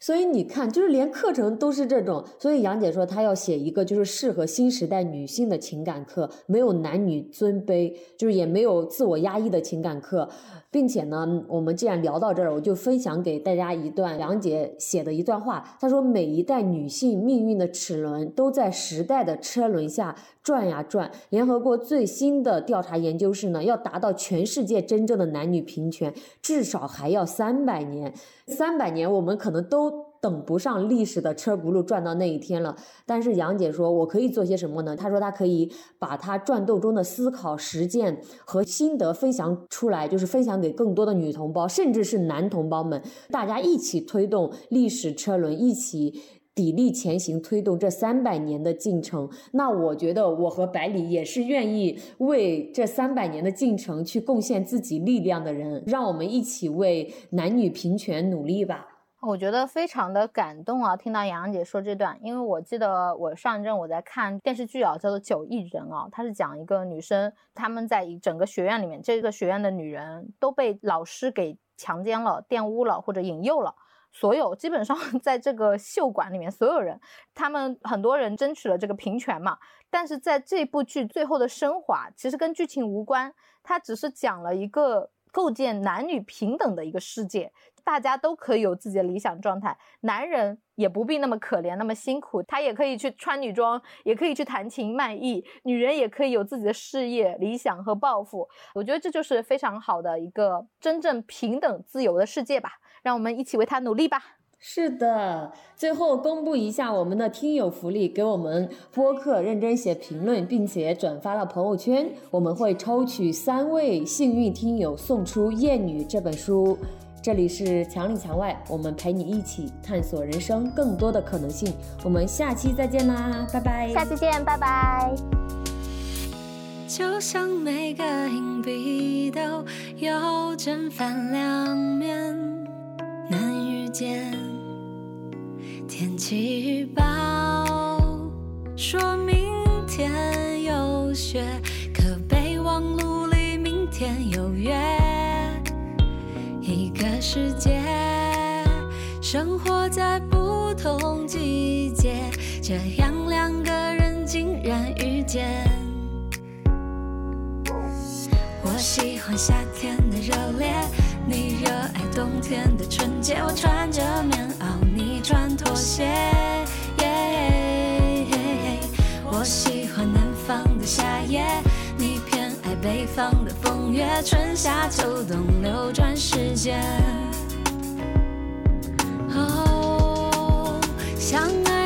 Speaker 1: 所以你看，就是连课程都是这种。所以杨姐说，她要写一个就是适合新时代女性的情感课，没有男女尊卑，就是也没有自我压抑的情感课。并且呢，我们既然聊到这儿，我就分享给大家一段杨姐写的一段话。她说：“每一代女性命运的齿轮都在时代的车轮下转呀转。联合国最新的调查研究是呢，要达到全世界真正的男女平权，至少还要三百年。三百年，我们可能都。”等不上历史的车轱辘转到那一天了。但是杨姐说，我可以做些什么呢？她说她可以把她转动中的思考、实践和心得分享出来，就是分享给更多的女同胞，甚至是男同胞们，大家一起推动历史车轮，一起。砥砺前行，推动这三百年的进程。那我觉得我和百里也是愿意为这三百年的进程去贡献自己力量的人。让我们一起为男女平权努力吧。
Speaker 2: 我觉得非常的感动啊！听到洋洋姐说这段，因为我记得我上一阵我在看电视剧啊，叫做《九亿人》啊，它是讲一个女生，她们在一整个学院里面，这个学院的女人都被老师给强奸了、玷污了或者引诱了。所有基本上 [laughs] 在这个秀馆里面，所有人，他们很多人争取了这个平权嘛。但是在这部剧最后的升华，其实跟剧情无关，它只是讲了一个构建男女平等的一个世界。大家都可以有自己的理想状态，男人也不必那么可怜，那么辛苦，他也可以去穿女装，也可以去弹琴卖艺，女人也可以有自己的事业、理想和抱负。我觉得这就是非常好的一个真正平等、自由的世界吧。让我们一起为他努力吧。
Speaker 1: 是的，最后公布一下我们的听友福利，给我们播客认真写评论，并且转发到朋友圈，我们会抽取三位幸运听友送出《艳女》这本书。这里是墙里墙外，我们陪你一起探索人生更多的可能性。我们下期再见啦，拜拜！
Speaker 2: 下期见，拜拜！
Speaker 3: 就像每个硬币都有正反两面，难遇见。天气预报说明天有雪，可备忘录里明天有约。一个世界，生活在不同季节，这样两个人竟然遇见。我喜欢夏天的热烈，你热爱冬天的纯洁。我穿着棉袄，你穿拖鞋。我喜欢南方的夏夜，你偏爱北方的风月。春夏秋冬流转时间。哦，相爱